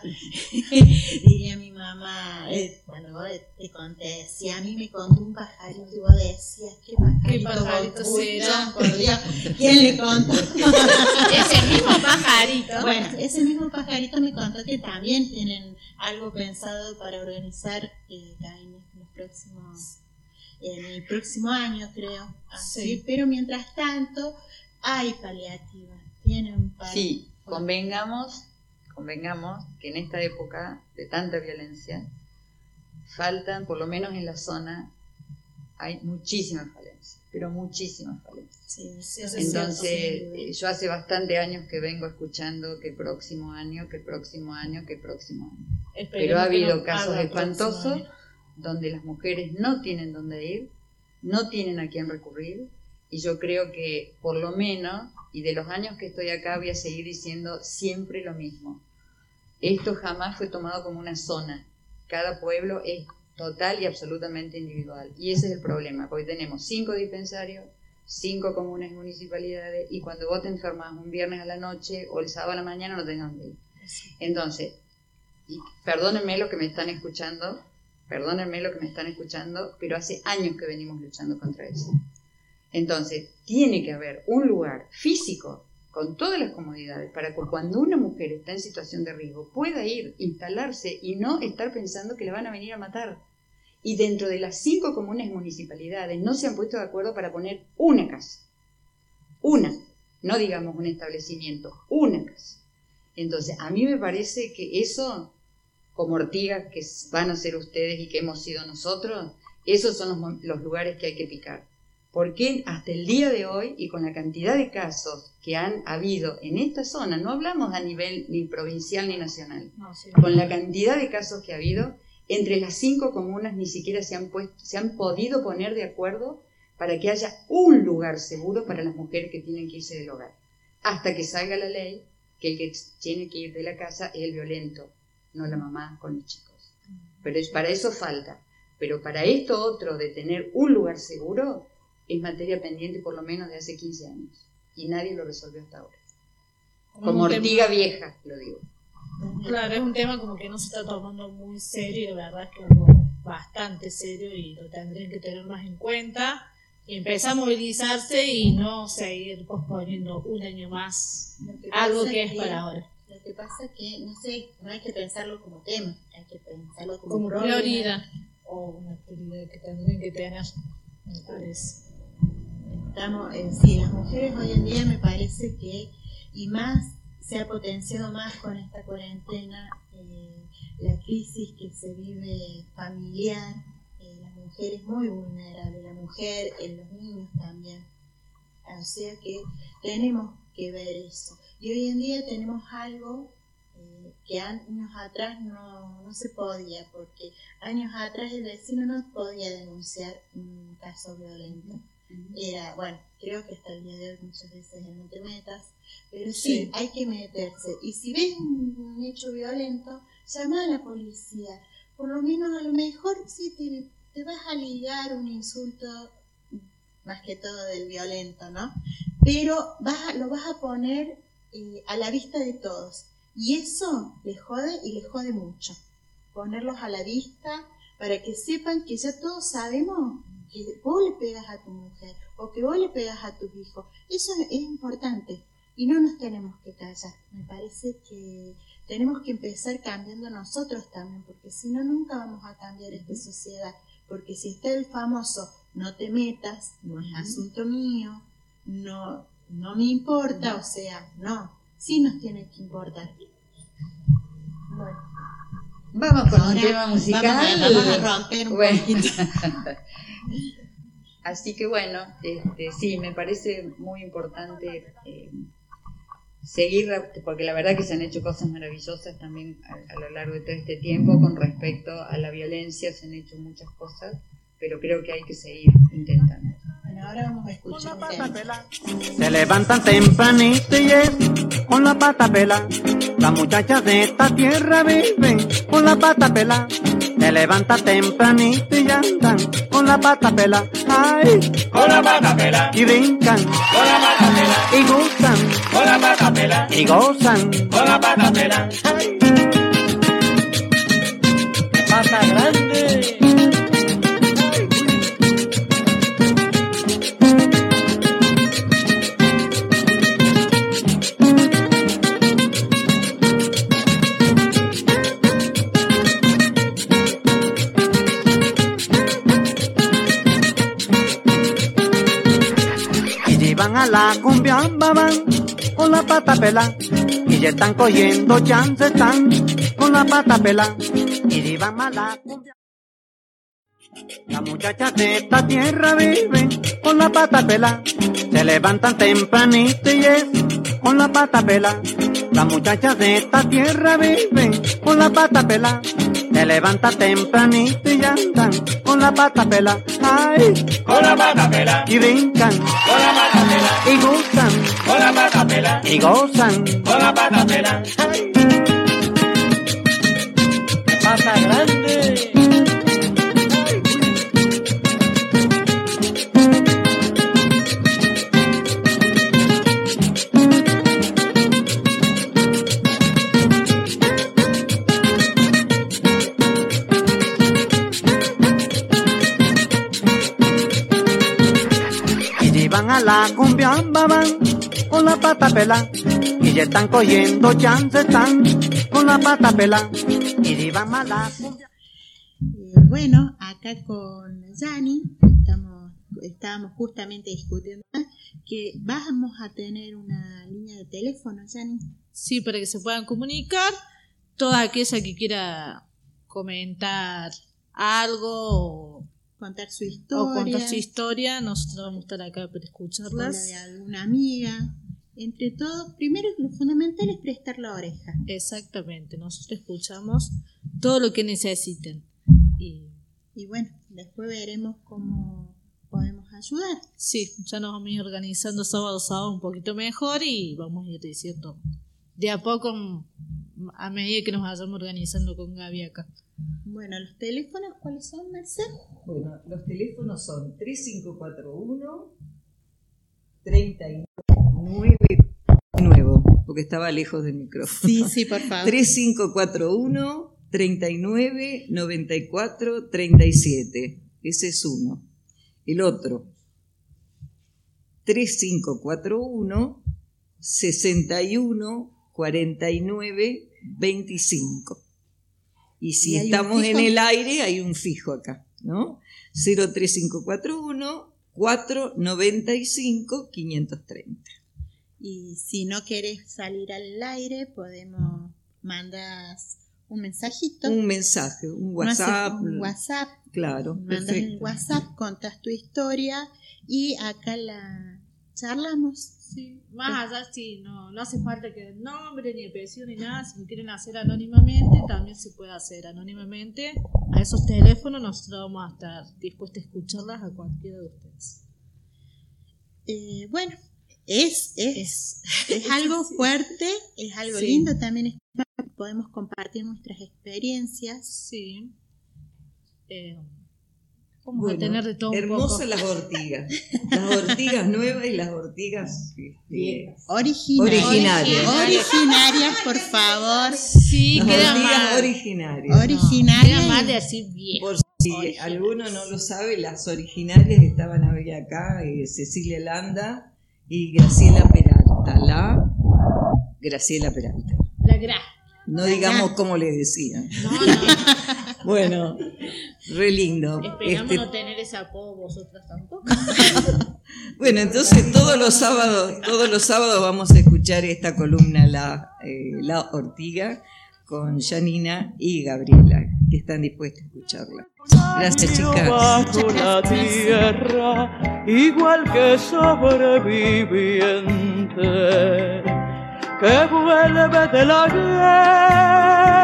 diría mi mamá, eh, cuando vos te conté, si a mí me contó un pajarito y vos decías, ¿qué pajarito, ¿Qué pajarito será? Por Dios, ¿quién le contó? Ese mismo pajarito. Bueno, ese mismo pajarito me contó que también tienen algo pensado para organizar eh, en los próximos en el próximo año creo así Sí. pero mientras tanto hay paliativas tienen Sí, convengamos, convengamos que en esta época de tanta violencia faltan, por lo menos en la zona, hay muchísimas falencias, pero muchísimas falencias. Sí, sí, Entonces, cierto, eh, yo hace bastante años que vengo escuchando que el próximo año, que el próximo año, que el próximo año. Esperemos Pero ha habido no casos espantosos. Donde las mujeres no tienen dónde ir, no tienen a quién recurrir, y yo creo que por lo menos, y de los años que estoy acá voy a seguir diciendo siempre lo mismo. Esto jamás fue tomado como una zona. Cada pueblo es total y absolutamente individual. Y ese es el problema, porque tenemos cinco dispensarios, cinco comunes y municipalidades, y cuando vos te enfermas un viernes a la noche o el sábado a la mañana no tenés dónde ir. Entonces, y perdónenme lo que me están escuchando, perdónenme lo que me están escuchando, pero hace años que venimos luchando contra eso. Entonces, tiene que haber un lugar físico con todas las comodidades para que cuando una mujer está en situación de riesgo pueda ir, instalarse y no estar pensando que la van a venir a matar. Y dentro de las cinco comunes municipalidades no se han puesto de acuerdo para poner una casa. Una, no digamos un establecimiento, una casa. Entonces, a mí me parece que eso, como ortigas que van a ser ustedes y que hemos sido nosotros, esos son los, los lugares que hay que picar. Porque hasta el día de hoy, y con la cantidad de casos que han habido en esta zona, no hablamos a nivel ni provincial ni nacional, No, sí. con la cantidad de casos que ha habido, entre las cinco comunas ni siquiera se han, puesto, se han podido poner de acuerdo para que haya un lugar seguro para las mujeres que tienen que irse del hogar. Hasta que salga la ley que el que tiene que ir de la casa es el violento, no la mamá con los chicos. Pero es, para eso falta. Pero para esto otro de tener un lugar seguro es materia pendiente por lo menos de hace 15 años. Y nadie lo resolvió hasta ahora. Como ortiga vieja, lo digo. Claro, es un tema como que no se está tomando muy serio y la verdad es que algo bastante serio y lo tendrían que tener más en cuenta y empezar a movilizarse y no seguir posponiendo un año más algo que es para ahora. Que pasa que, no sé, no hay que pensarlo como tema, hay que pensarlo como, Como problema. prioridad o una prioridad que tendrían que tener, me parece. Estamos, eh, sí, las mujeres hoy en día me parece que, y más, se ha potenciado más con esta cuarentena, eh, la crisis que se vive familiar, eh, la mujer es muy vulnerable, la mujer, eh, los niños también. O sea que tenemos que ver eso. Y hoy en día tenemos algo eh, que años atrás no, no se podía, porque años atrás el vecino no podía denunciar un caso violento. Era, bueno, creo que hasta el día de hoy muchas veces no te metas, pero sí, Sí. hay que meterse. Y si ves un, un hecho violento, llama a la policía, por lo menos a lo mejor si te, te vas a ligar un insulto, más que todo del violento, ¿no? Pero vas a- lo vas a poner eh, a la vista de todos. Y eso les jode y les jode mucho. Ponerlos a la vista para que sepan que ya todos sabemos que vos le pegas a tu mujer o que vos le pegas a tus hijos. Eso es importante y no nos tenemos que callar. Me parece que tenemos que empezar cambiando nosotros también, porque si no, nunca vamos a cambiar esta sociedad. Porque si está el famoso, no te metas, no es asunto mío, no, no me importa, o sea, no, sí nos tiene que importar. Bueno. Vamos con un tema musical. Vamos a, vamos a romper un Bueno. poquito. Así que bueno, este, sí, me parece muy importante eh, seguir, porque la verdad que se han hecho cosas maravillosas también a, a lo largo de todo este tiempo con respecto a la violencia, se han hecho muchas cosas, pero creo que hay que seguir intentando. Bueno, ahora vamos a escuchar un tema. Se levantan tempranito y es con la pata pela. Las muchachas de esta tierra viven con la pata pela. Se levantan tempranito y andan con la pata pela. Ay, con la pata pela. Y brincan con la pata pela. Y gustan con la pata pela. Y gozan con la pata pela. Ay. Pata grande. La cumbia van con la pata pela y ya están cogiendo chance están con la pata pela y llevan a la cumbia. Las muchachas de esta tierra viven con la pata pela se levantan tempranito y es con la pata pela las muchachas de esta tierra viven con la pata pela se levantan tempranito y andan con la pata pela ay con la pata pela y brincan. Con la pata pela y gustan con la pata pela y gozan. Con la pata pela ay a la cumbia van con la pata pela y ya están cogiendo chance están con la pata pela y llevan a la cumbia Eh, bueno, acá con Yani estamos, estábamos justamente discutiendo que vamos a tener una línea de teléfono, Yani. Sí, para que se puedan comunicar. Toda aquella que quiera comentar algo o, Contar su o historia. contar su historia, nosotros vamos a estar acá para o la escucharlas. de alguna amiga. Entre todo, primero lo fundamental es prestar la oreja. Exactamente, nosotros escuchamos todo lo que necesiten. Y Y bueno, después veremos cómo podemos ayudar. sí, ya nos vamos a ir organizando sábado a sábado un poquito mejor y vamos a ir diciendo de a poco a medida que nos vayamos organizando con Gaby acá. Bueno, los teléfonos, ¿cuáles son, Marcel? Bueno, los teléfonos son 3541 39 nuevo, porque estaba lejos del micrófono. Sí, sí, por favor. 3541 39 94 37. Ese es uno. El otro 3541 61 49 25. Y si ¿Y hay un estamos en el aire, hay un fijo acá, ¿no? 03541 495 530. Y si no querés salir al aire, podemos mandar un mensajito. Un mensaje, un WhatsApp. un WhatsApp. Claro, Mandas perfecto. WhatsApp, contas tu historia y acá la charlamos. Sí, más allá si no, no hace falta que el nombre ni el apellido ni nada, si lo quieren hacer anónimamente, también se puede hacer anónimamente. A esos teléfonos nosotros vamos a estar dispuestos a escucharlas a cualquiera de ustedes. Eh, bueno, es, es, es algo fuerte, es algo Sí. lindo también. es- Podemos compartir nuestras experiencias. Sí. eh, vamos a tener de todo un hermosas poco. las ortigas. Las ortigas nuevas y las ortigas este, Originarias. originarias. Originarias, por favor. Sí, Las queda ortigas mal. originarias. Originarias. Queda mal decir bien. Por si alguno no lo sabe, las originales estaban hoy acá, eh, Cecilia Landa y Graciela Peralta. La Graciela Peralta. La gra. No digamos cómo le decían. No, no. Bueno, re lindo. Esperamos Este, no tener ese apodo vosotras tampoco. Bueno, entonces todos los sábados, todos los sábados vamos a escuchar esta columna La, eh, la Ortiga con Janina y Gabriela, que están dispuestas a escucharla. Gracias, chicas. bajo la tierra, igual que sobreviviente que vuelve de la guerra.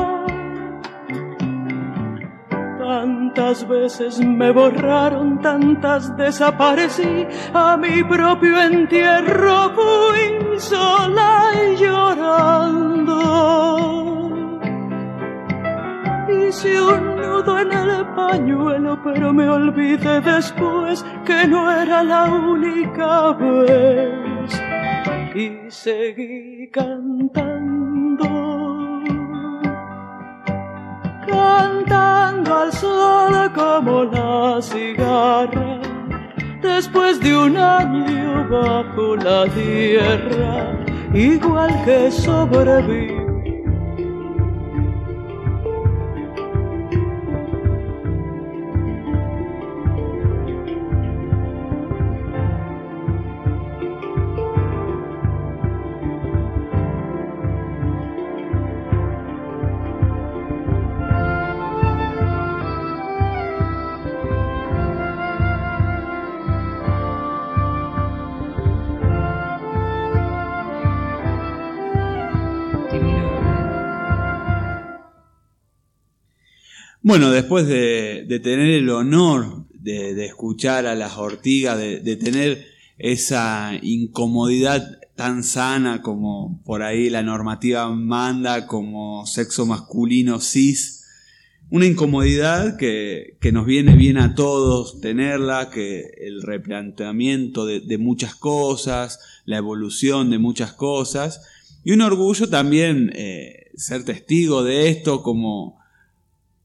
Tantas veces me borraron, tantas desaparecí, a mi propio entierro fui sola y llorando. Hice un nudo en el pañuelo, pero me olvidé después que no era la única vez. Y seguí cantando como la cigarra, después de un año bajo la tierra, igual que sobreviví. Bueno, después de, tener el honor de, escuchar a las ortigas, de, tener esa incomodidad tan sana como por ahí la normativa manda, como sexo masculino cis, una incomodidad que, que nos viene bien a todos tenerla, que el replanteamiento de, de muchas cosas, la evolución de muchas cosas, y un orgullo también eh, ser testigo de esto como,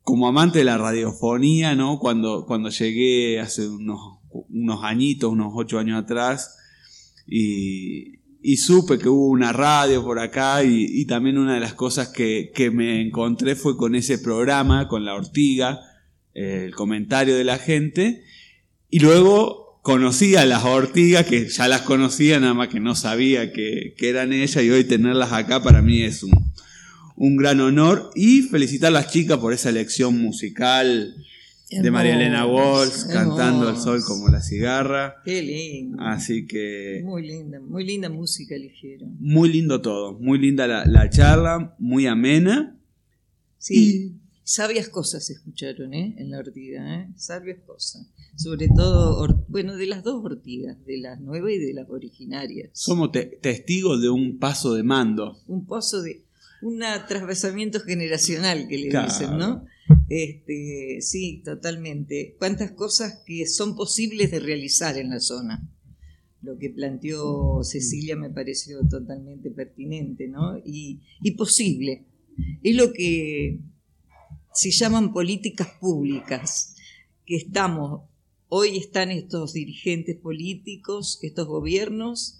como amante de la radiofonía, ¿no? Cuando, cuando llegué hace unos, unos añitos, unos ocho años atrás, y, supe que hubo una radio por acá, y, también una de las cosas que, que, me encontré fue con ese programa, con la ortiga, el comentario de la gente, y luego conocí a las ortigas, que ya las conocía, nada más que no sabía que, que eran ellas, y hoy tenerlas acá para mí es un, un gran honor y felicitar a las chicas por esa elección musical de María Elena Walsh, cantando al sol como la cigarra. Qué lindo. Así que Muy linda, muy linda música eligieron. muy lindo todo, muy linda la, la charla, muy amena. Sí, sabias cosas escucharon, ¿eh? En la ortiga, ¿eh? Sabias cosas. Sobre todo, bueno, de las dos ortigas, de las nuevas y de las originarias. Somos te- testigos de un paso de mando. Un pozo de, un atravesamiento generacional que le Claro. dicen, ¿no? Este, sí, totalmente. Cuántas cosas que son posibles de realizar en la zona. Lo que planteó Cecilia me pareció totalmente pertinente, ¿no? Y, y posible. Es lo que se llaman políticas públicas, que estamos, hoy están estos dirigentes políticos, estos gobiernos,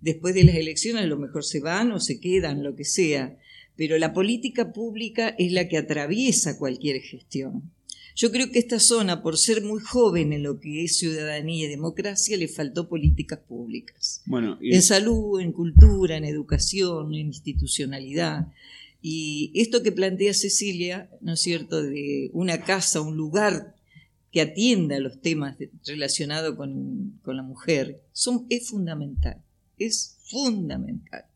después de las elecciones a lo mejor se van o se quedan, lo que sea, pero la política pública es la que atraviesa cualquier gestión. Yo creo que esta zona, por ser muy joven en lo que es ciudadanía y democracia, le faltó políticas públicas. Bueno, En salud, en cultura, en educación, en institucionalidad. Y esto que plantea Cecilia, ¿no es cierto?, de una casa, un lugar que atienda los temas relacionados con, con la mujer, son, es fundamental, es fundamental.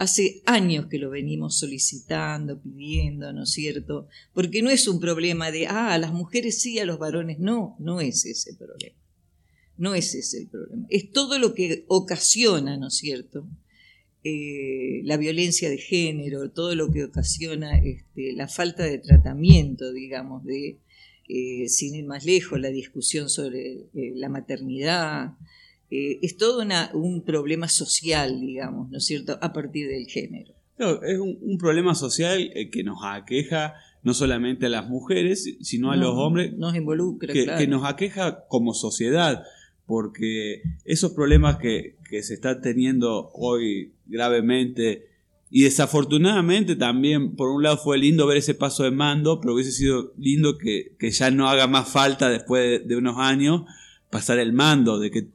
Hace años que lo venimos solicitando, pidiendo, ¿no es cierto? Porque no es un problema de, ah, a las mujeres sí, a los varones no, no es ese el problema. No es ese el problema. Es todo lo que ocasiona, ¿no es cierto? Eh, la violencia de género, todo lo que ocasiona este, la falta de tratamiento, digamos, de, eh, sin ir más lejos, la discusión sobre eh, la maternidad, eh, es todo una, un problema social, digamos, ¿no es cierto?, a partir del género. Claro, es un, un problema social eh, que nos aqueja no solamente a las mujeres, sino a los hombres. Nos involucra, que, claro. que nos aqueja como sociedad, porque esos problemas que, que se están teniendo hoy gravemente, y desafortunadamente también, por un lado fue lindo ver ese paso de mando, pero hubiese sido lindo que, que ya no haga más falta después de, de unos años pasar el mando, de que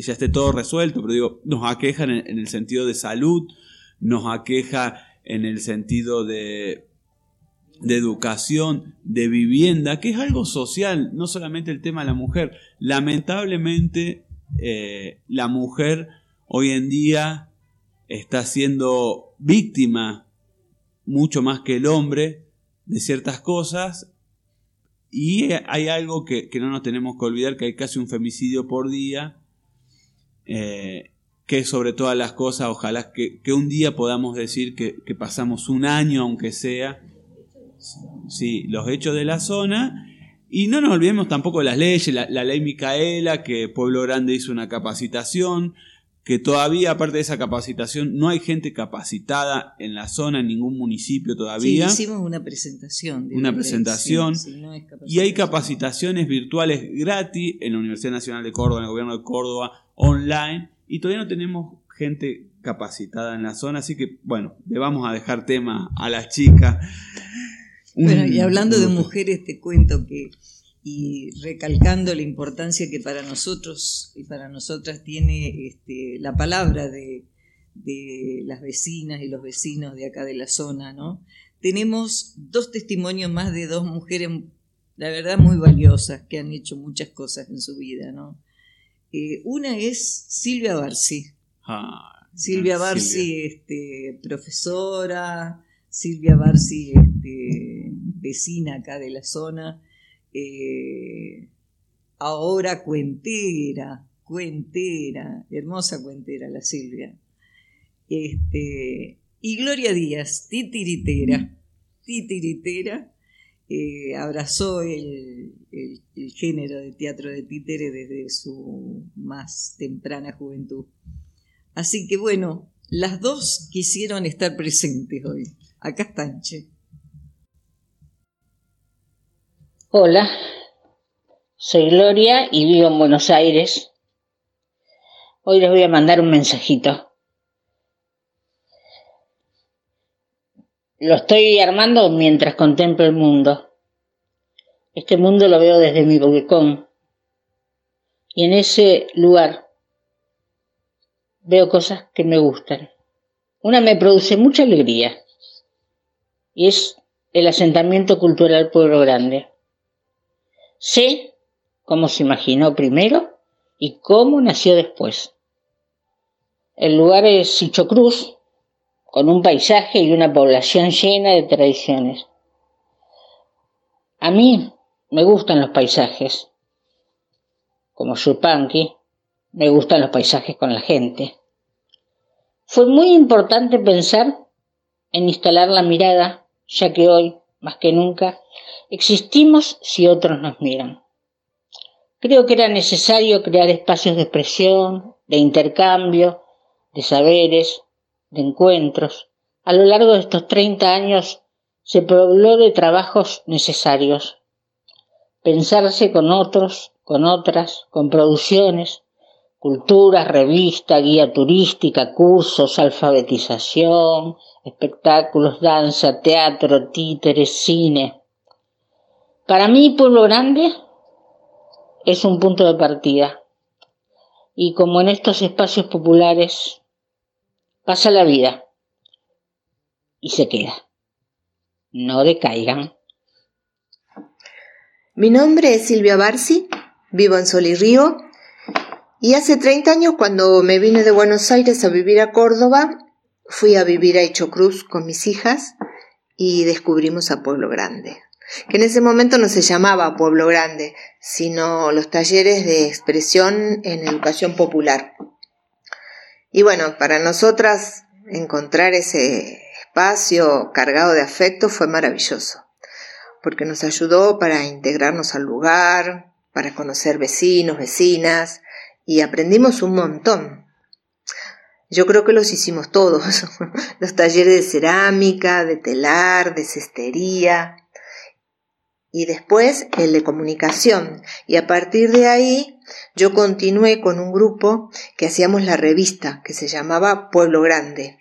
ya esté todo resuelto, pero digo, nos aqueja en el, en el sentido de salud, nos aqueja en el sentido de, de educación, de vivienda, que es algo social, no solamente el tema de la mujer. Lamentablemente, eh, la mujer hoy en día está siendo víctima mucho más que el hombre de ciertas cosas y hay algo que, que no nos tenemos que olvidar, que hay casi un femicidio por día, eh, que sobre todas las cosas, ojalá que, un día podamos decir que, que pasamos un año, aunque sea, sí, los hechos de la zona. Y no nos olvidemos tampoco de las leyes, la, la ley Micaela, que Pueblo Grande hizo una capacitación, que todavía, aparte de esa capacitación, no hay gente capacitada en la zona, en ningún municipio Sí, todavía. hicimos una presentación. de una presentación. sí, no y hay capacitaciones virtuales gratis en la Universidad Nacional de Córdoba, en el gobierno de Córdoba, online. Y todavía no tenemos gente capacitada en la zona, así que, bueno, le vamos a dejar tema a las chicas. Bueno, y hablando de mujeres, te cuento que, y recalcando la importancia que para nosotros y para nosotras tiene este, la palabra de, de las vecinas y los vecinos de acá de la zona, ¿no? Tenemos dos testimonios más de dos mujeres, la verdad, muy valiosas, que han hecho muchas cosas en su vida, ¿no? Eh, una es Silvia Barci. Ah, Silvia Silvia. este, profesora, Silvia Barci, este, vecina acá de la zona, eh, ahora cuentera, cuentera, hermosa cuentera la Silvia. Este, y Gloria Díaz, titiritera, titiritera, eh, abrazó el, el- género de teatro de títere desde su más temprana juventud. Así que bueno, las dos quisieron estar presentes hoy. Acá están, che. Hola, soy Gloria y vivo en Buenos Aires. Hoy les voy a mandar un mensajito. Lo estoy armando mientras contemplo el mundo. Este mundo lo veo desde mi balcón. Y en ese lugar veo cosas que me gustan. Una me produce mucha alegría y es el asentamiento cultural Pueblo Grande. Sé cómo se imaginó primero y cómo nació después. El lugar es Sicho Cruz, con un paisaje y una población llena de tradiciones. A mí me gustan los paisajes. Como Yupanqui, me gustan los paisajes con la gente. Fue muy importante pensar en instalar la mirada, ya que hoy, más que nunca, existimos si otros nos miran. Creo que era necesario crear espacios de expresión, de intercambio, de saberes, de encuentros. A lo largo de estos 30 años se pobló de trabajos necesarios. Pensarse con otros, con otras, con producciones, culturas, revista, guía turística, cursos, alfabetización, espectáculos, danza, teatro, títeres, cine. Para mí, Pueblo Grande es un punto de partida. Y como en estos espacios populares, pasa la vida y se queda. No decaigan. Mi nombre es Silvia Barsi, vivo en Sol y Río y hace 30 años cuando me vine de Buenos Aires a vivir a Córdoba, fui a vivir a Cruz con mis hijas y descubrimos a Pueblo Grande, que en ese momento no se llamaba Pueblo Grande, sino los talleres de expresión en educación popular. Y bueno, para nosotras encontrar ese espacio cargado de afecto fue maravilloso, porque nos ayudó para integrarnos al lugar, para conocer vecinos, vecinas, y aprendimos un montón. Yo creo que los hicimos todos, los talleres de cerámica, de telar, de cestería y después el de comunicación. Y a partir de ahí yo continué con un grupo que hacíamos la revista que se llamaba Pueblo Grande,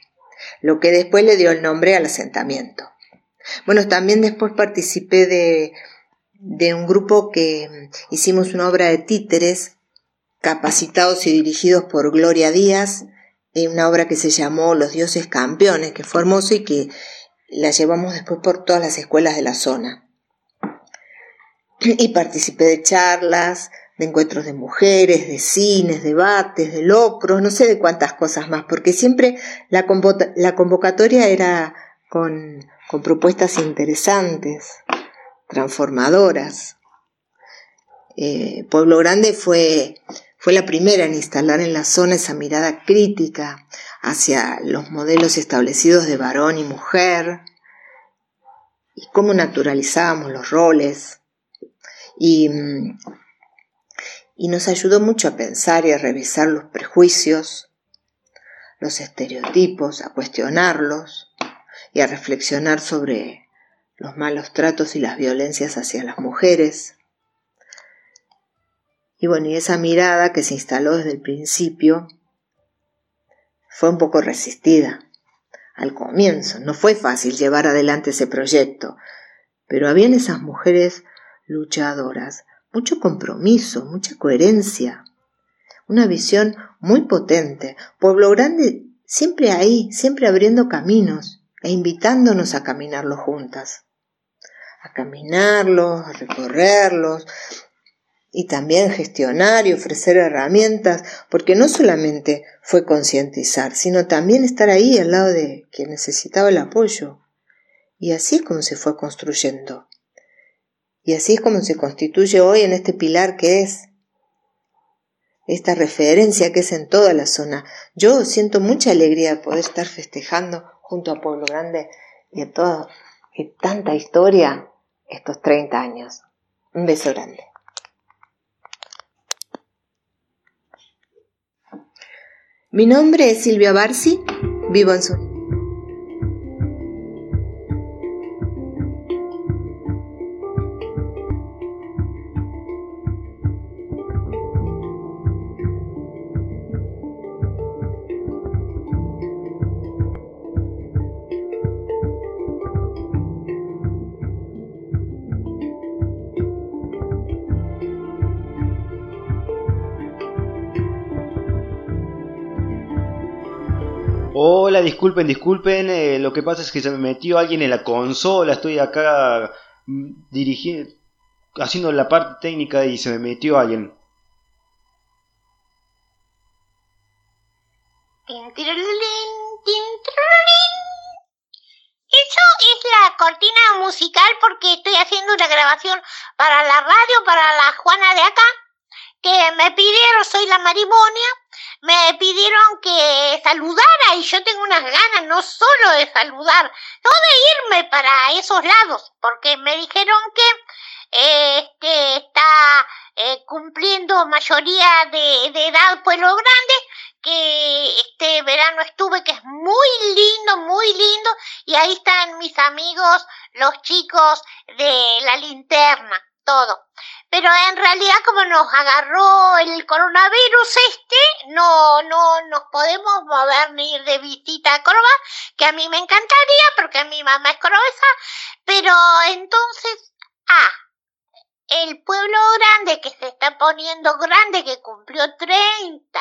lo que después le dio el nombre al asentamiento. Bueno, también después participé de, de un grupo que hicimos una obra de títeres capacitados y dirigidos por Gloria Díaz, en una obra que se llamó Los dioses campeones, que fue hermoso y que la llevamos después por todas las escuelas de la zona. Y participé de charlas, de encuentros de mujeres, de cines, debates, de locros, no sé de cuántas cosas más, porque siempre la, convocatoria era con, propuestas interesantes, transformadoras. Eh, Pueblo Grande fue fue la primera en instalar en la zona esa mirada crítica hacia los modelos establecidos de varón y mujer y cómo naturalizábamos los roles. Y, y nos ayudó mucho a pensar y a revisar los prejuicios, los estereotipos, a cuestionarlos y a reflexionar sobre los malos tratos y las violencias hacia las mujeres y bueno, y esa mirada que se instaló desde el principio fue un poco resistida al comienzo. No fue fácil llevar adelante ese proyecto, pero habían esas mujeres luchadoras, mucho compromiso, mucha coherencia, una visión muy potente. Pueblo Grande siempre ahí, siempre abriendo caminos e invitándonos a caminarlos juntas, a caminarlos, a recorrerlos, y también gestionar y ofrecer herramientas, porque no solamente fue concientizar, sino también estar ahí al lado de quien necesitaba el apoyo. Y así es como se fue construyendo. Y así es como se constituye hoy en este pilar que es esta referencia que es en toda la zona. Yo siento mucha alegría de poder estar festejando junto a Pueblo Grande y a toda y tanta historia estos 30 años. Un beso grande. Mi nombre es Silvia Barsi, vivo en Sur. Disculpen, disculpen. eh, lo que pasa es que se me metió alguien en la consola. Estoy acá mm, dirigiendo, haciendo la parte técnica y se me metió alguien. Eso es la cortina musical porque estoy haciendo una grabación para la radio, para la Juana de acá, que me pidieron, soy la Maribonia, me pidieron que saludara y yo tengo unas ganas no solo de saludar, no de irme para esos lados, porque me dijeron que este está eh, cumpliendo mayoría de, de edad Pueblo Grande, que este verano estuve, que es muy lindo, muy lindo, y ahí están mis amigos, los chicos de la linterna, todo. Pero en realidad como nos agarró el coronavirus este, no, no nos podemos mover ni ir de visita a Córdoba, que a mí me encantaría porque mi mamá es cordobesa, pero entonces, ah, el pueblo grande que se está poniendo grande, que cumplió 30,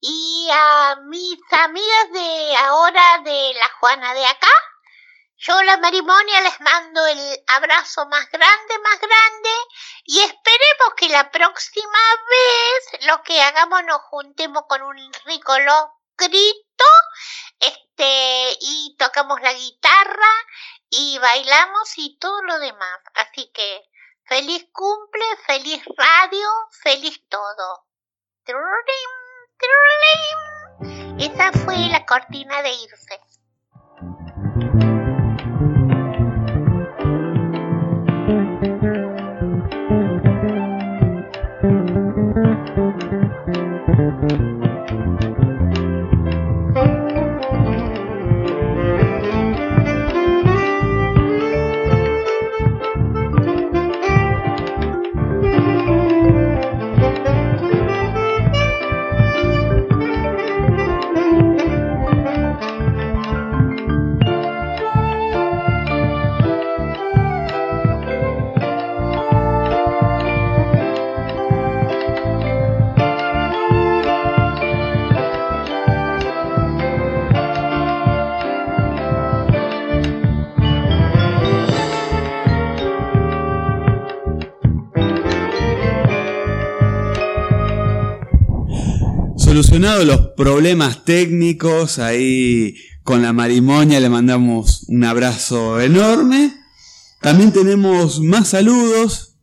y a mis amigas de ahora de la Juana de acá, yo la Marimonia les mando el abrazo más grande, más grande y esperemos que la próxima vez lo que hagamos nos juntemos con un rico locrito este, y tocamos la guitarra y bailamos y todo lo demás. Así que feliz cumple, feliz radio, feliz todo. Esa fue la cortina de irse. Solucionados los problemas técnicos, ahí con la marimonia le mandamos un abrazo enorme. También tenemos más saludos.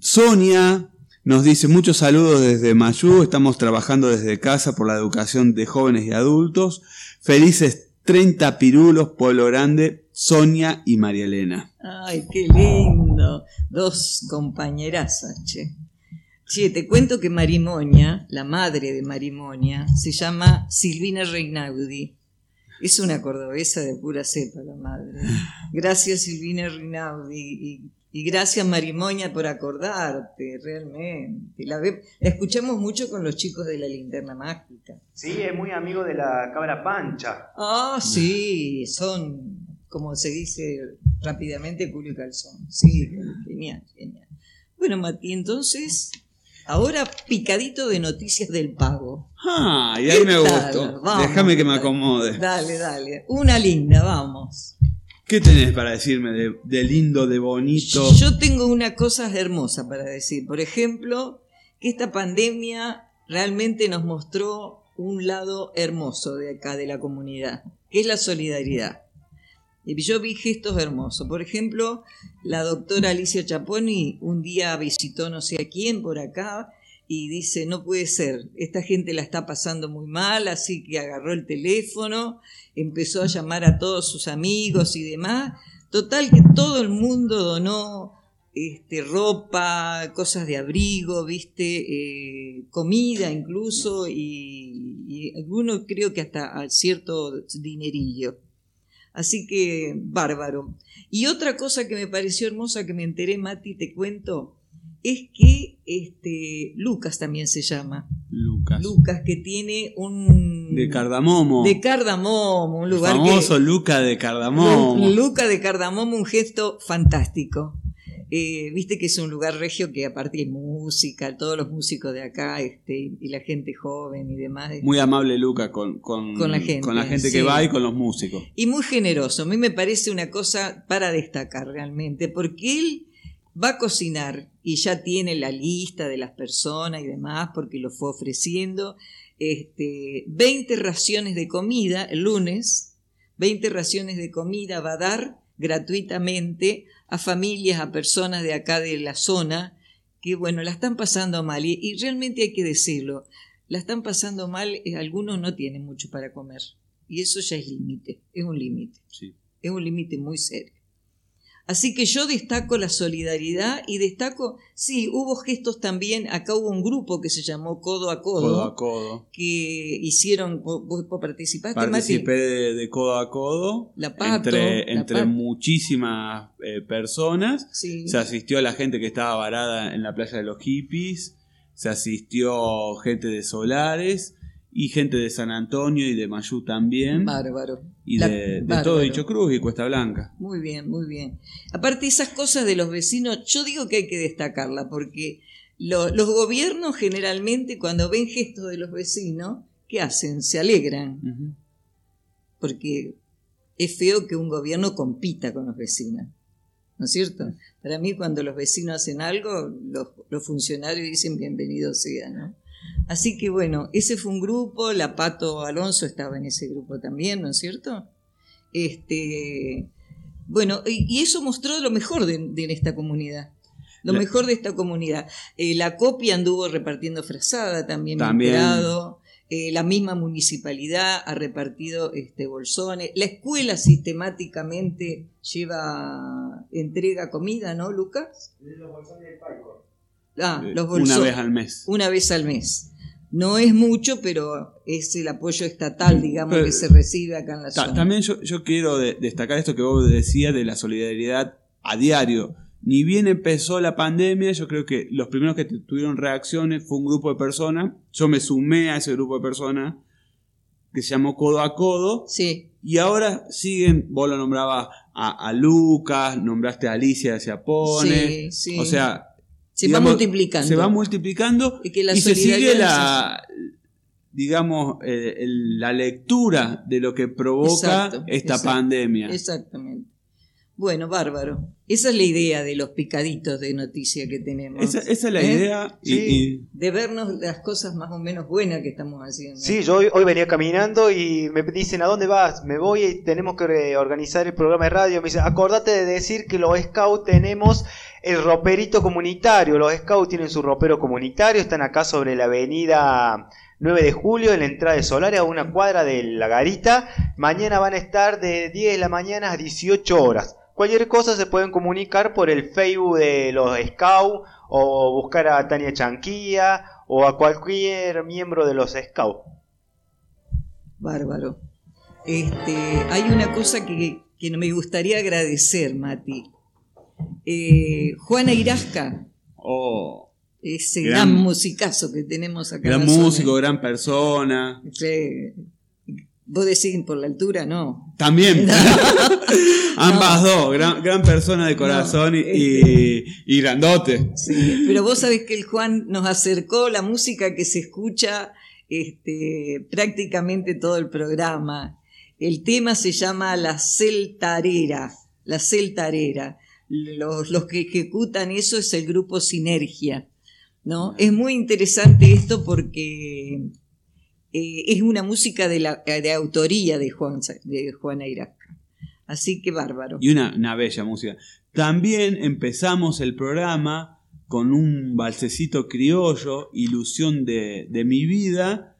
Sonia nos dice muchos saludos desde Mayú. Estamos trabajando desde casa por la educación de jóvenes y adultos. Felices 30 pirulos, Pueblo Grande, Sonia y María Elena. Ay, qué lindo. Dos compañerazas, che. Che, te cuento que Marimonia, la madre de Marimonia, se llama Silvina Reinaudi. Es una cordobesa de pura cepa la madre. Gracias Silvina Reinaudi y, y gracias Marimonia por acordarte, realmente. La, ve- la escuchamos mucho con los chicos de la linterna mágica. Sí, es muy amigo de la cabra pancha. Ah, sí, son, como se dice rápidamente, culo y calzón. Sí, genial, genial. Bueno, Mati, entonces, ahora picadito de noticias del pago. Ah, y ahí me gustó. Déjame que me acomode. Dale, dale. Una linda, vamos. ¿Qué tenés para decirme de, de lindo, de bonito? Yo tengo una cosa hermosa para decir. Por ejemplo, que esta pandemia realmente nos mostró un lado hermoso de acá, de la comunidad, que es la solidaridad. Yo vi gestos hermosos. Por ejemplo, la doctora Alicia Chaponi un día visitó no sé a quién por acá y dice, no puede ser, esta gente la está pasando muy mal, así que agarró el teléfono, empezó a llamar a todos sus amigos y demás. Total que todo el mundo donó este, ropa, cosas de abrigo, viste, eh, comida incluso y, y algunos creo que hasta cierto dinerillo. Así que bárbaro. Y otra cosa que me pareció hermosa que me enteré, Mati, te cuento, es que este Lucas también se llama. Lucas. Lucas que tiene un De Cardamomo. de Cardamomo, un lugar famoso que Luca de Cardamomo. Lu- Luca de Cardamomo, un gesto fantástico. Eh, Viste que es un lugar regio que aparte hay música, todos los músicos de acá este, y la gente joven y demás. Muy amable Luca con, con, Con la gente, con la gente sí. que va y con los músicos. Y muy generoso. A mí me parece una cosa para destacar realmente, porque él va a cocinar y ya tiene la lista de las personas y demás, porque lo fue ofreciendo. Este, 20 raciones de comida el lunes, 20 raciones de comida va a dar gratuitamente a familias, a personas de acá de la zona, que bueno, la están pasando mal. Y, y realmente hay que decirlo, la están pasando mal, eh, algunos no tienen mucho para comer. Y eso ya es límite, es un límite. Sí. Es un límite muy serio. Así que yo destaco la solidaridad y destaco, sí, hubo gestos también, acá hubo un grupo que se llamó Codo a Codo, Codo a codo. que hicieron, vos, participaste? Participé de, de codo a codo La Pato, entre, la entre Pato. muchísimas eh, personas. Sí. Se asistió a la gente que estaba varada en la playa de los hippies. Se asistió gente de Solares y gente de San Antonio y de Mayú también. Bárbaro. Y La- de, de bárbaro. todo Dicho Cruz y Cuesta Blanca. Muy bien, muy bien. Aparte, esas cosas de los vecinos, yo digo que hay que destacarla, porque lo- los gobiernos generalmente cuando ven gestos de los vecinos, ¿qué hacen? Se alegran. Porque es feo que un gobierno compita con los vecinos. ¿No es cierto? Para mí, cuando los vecinos hacen algo, los, los funcionarios dicen bienvenido sea, ¿no? Así que bueno, ese fue un grupo, la Pato Alonso estaba en ese grupo también, ¿no es cierto? Este, bueno, y, y eso mostró lo mejor de, de esta comunidad. Lo La- mejor de esta comunidad. Eh, la copia anduvo repartiendo frazada también, También. Eh, la misma municipalidad ha repartido este, bolsones. La escuela sistemáticamente lleva, entrega comida, ¿no, Lucas? Ah, Eh, los una bolsones. vez al mes. Una vez al mes. No es mucho, pero es el apoyo estatal, digamos, Pero- que se recibe acá en la Ta- zona. también yo, yo quiero de- destacar esto que vos decías de la solidaridad a diario. Ni bien empezó la pandemia, yo creo que los primeros que tu- tuvieron reacciones fue un grupo de personas. Yo me sumé a ese grupo de personas que se llamó Codo a Codo. Sí. Y ahora siguen, vos lo nombrabas a, a Lucas, nombraste a Alicia de Seapone. Sí, sí. O sea, Se va multiplicando. Se va multiplicando Y que la y se sigue la, digamos, eh, la lectura de lo que provoca Exacto, esta pandemia. Exactamente. Bueno, bárbaro. Esa es la idea de los picaditos de noticia que tenemos. Esa- esa es la ¿Eh? idea y- y- De vernos las cosas más o menos buenas que estamos haciendo. Sí, yo hoy, hoy venía caminando y me dicen, ¿a dónde vas? Me voy y tenemos que organizar el programa de radio. Me dicen, acordate de decir que los scouts tenemos el roperito comunitario. Los scouts tienen su ropero comunitario, están acá sobre la avenida 9 de julio, en la entrada de Solares, a una cuadra de la garita. Mañana van a estar de 10 de la mañana a 18 horas. Cualquier cosa se pueden comunicar por el Facebook de los Scouts o buscar a Tania Chanquía o a cualquier miembro de los Scouts. Bárbaro. Este, hay una cosa que, que me gustaría agradecer, Mati. Eh, Juana Irasca, oh, ese Gran- gran, musicazo que tenemos acá. en gran músico, gran persona. Sí. Vos decís por la altura, no. También. Ambas dos, gran, gran persona de corazón y, y- y grandote. Sí, pero vos sabés que el Juan nos acercó la música que se escucha este, prácticamente todo el programa. El tema se llama La Celtarera. La Celtarera. Los, los que ejecutan eso es el grupo Sinergia. ¿no? Es muy interesante esto porque eh, es una música de, la, de autoría de Juan, de Juana. Así que bárbaro. Y una, una bella música. También empezamos el programa con un balsecito criollo, Ilusión de, de mi vida,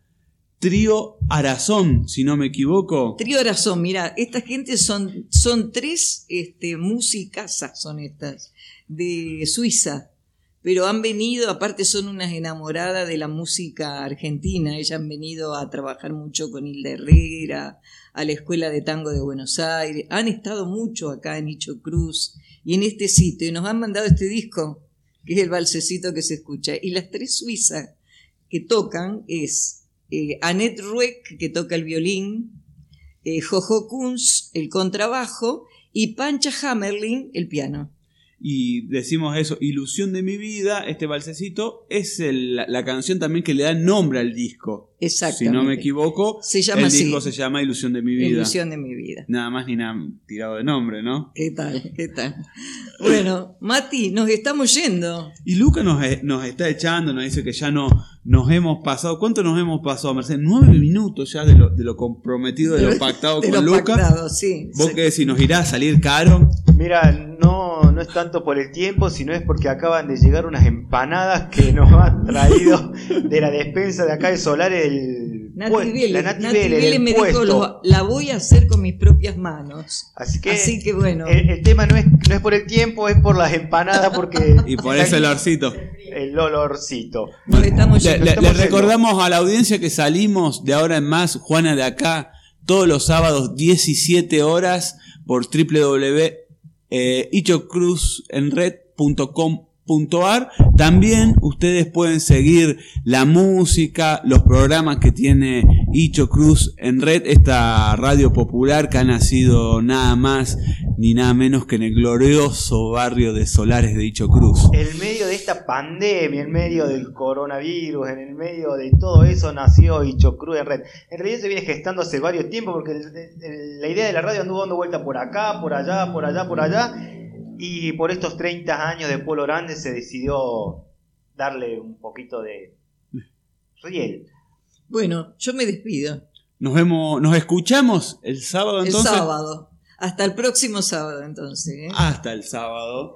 trío Arazón, si no me equivoco. Trío Razón, mira, esta gente son, son tres este, musicazas, son estas, de Suiza, pero han venido, aparte son unas enamoradas de la música argentina, ellas han venido a trabajar mucho con Hilda Herrera, a la Escuela de Tango de Buenos Aires, han estado mucho acá en Hicho Cruz y en este sitio, y nos han mandado este disco, que es el balsecito que se escucha, y las tres suizas que tocan es eh, Annette Rueck, que toca el violín, eh, Jojo Kunz, el contrabajo, y Pancha Hammerling, el piano. Y decimos eso, Ilusión de mi vida, este balsecito, es el- la, la canción también que le da nombre al disco. Si no me equivoco, Se llama el así. disco se llama Ilusión de mi vida. Ilusión de mi vida. Nada más ni nada tirado de nombre, ¿no? ¿Qué tal? ¿Qué tal? Bueno, Mati, nos estamos yendo. Y Luca nos, eh, nos está echando, nos dice que ya no nos hemos pasado. ¿Cuánto nos hemos pasado, Mercedes? Nueve minutos ya de lo, de lo comprometido, de, lo pactado de con lo Luca. pactado, sí, ¿Vos sí. qué decís? ¿Nos irá a salir caro? Mira, no, no, es tanto por el tiempo, sino es porque acaban de llegar unas empanadas que nos han traído de la despensa de acá de Solares el Nati pues, Vélez, la Nati Nati Vélez, Vélez del me puesto. dijo, "Lo- la voy a hacer con mis propias manos. Así que, Así que bueno. el, el tema no es, no es por el tiempo, es por las empanadas porque... Y por ese olorcito. El olorcito. Nos estamos Le, recordamos a la audiencia que salimos de ahora en más, Juana de acá, todos los sábados 17 horas por eh, ichocruzenred.com www.ichocruzenred.com.ar. También ustedes pueden seguir la música, los programas que tiene Icho Cruz en Red, esta radio popular que ha nacido nada más ni nada menos que en el glorioso barrio de Solares de Icho Cruz. En medio de esta pandemia, en medio del coronavirus, en el medio de todo eso nació Ichocru en Red. En realidad se viene gestando hace varios tiempos porque la idea de la radio anduvo dando vuelta por acá, por allá, por allá, por allá. Y por estos 30 años de Pueblo Grande se decidió darle un poquito de riel. Bueno, yo me despido. Nos vemos, nos escuchamos el sábado El entonces. sábado. Hasta el próximo sábado, entonces. ¿eh? Hasta el sábado.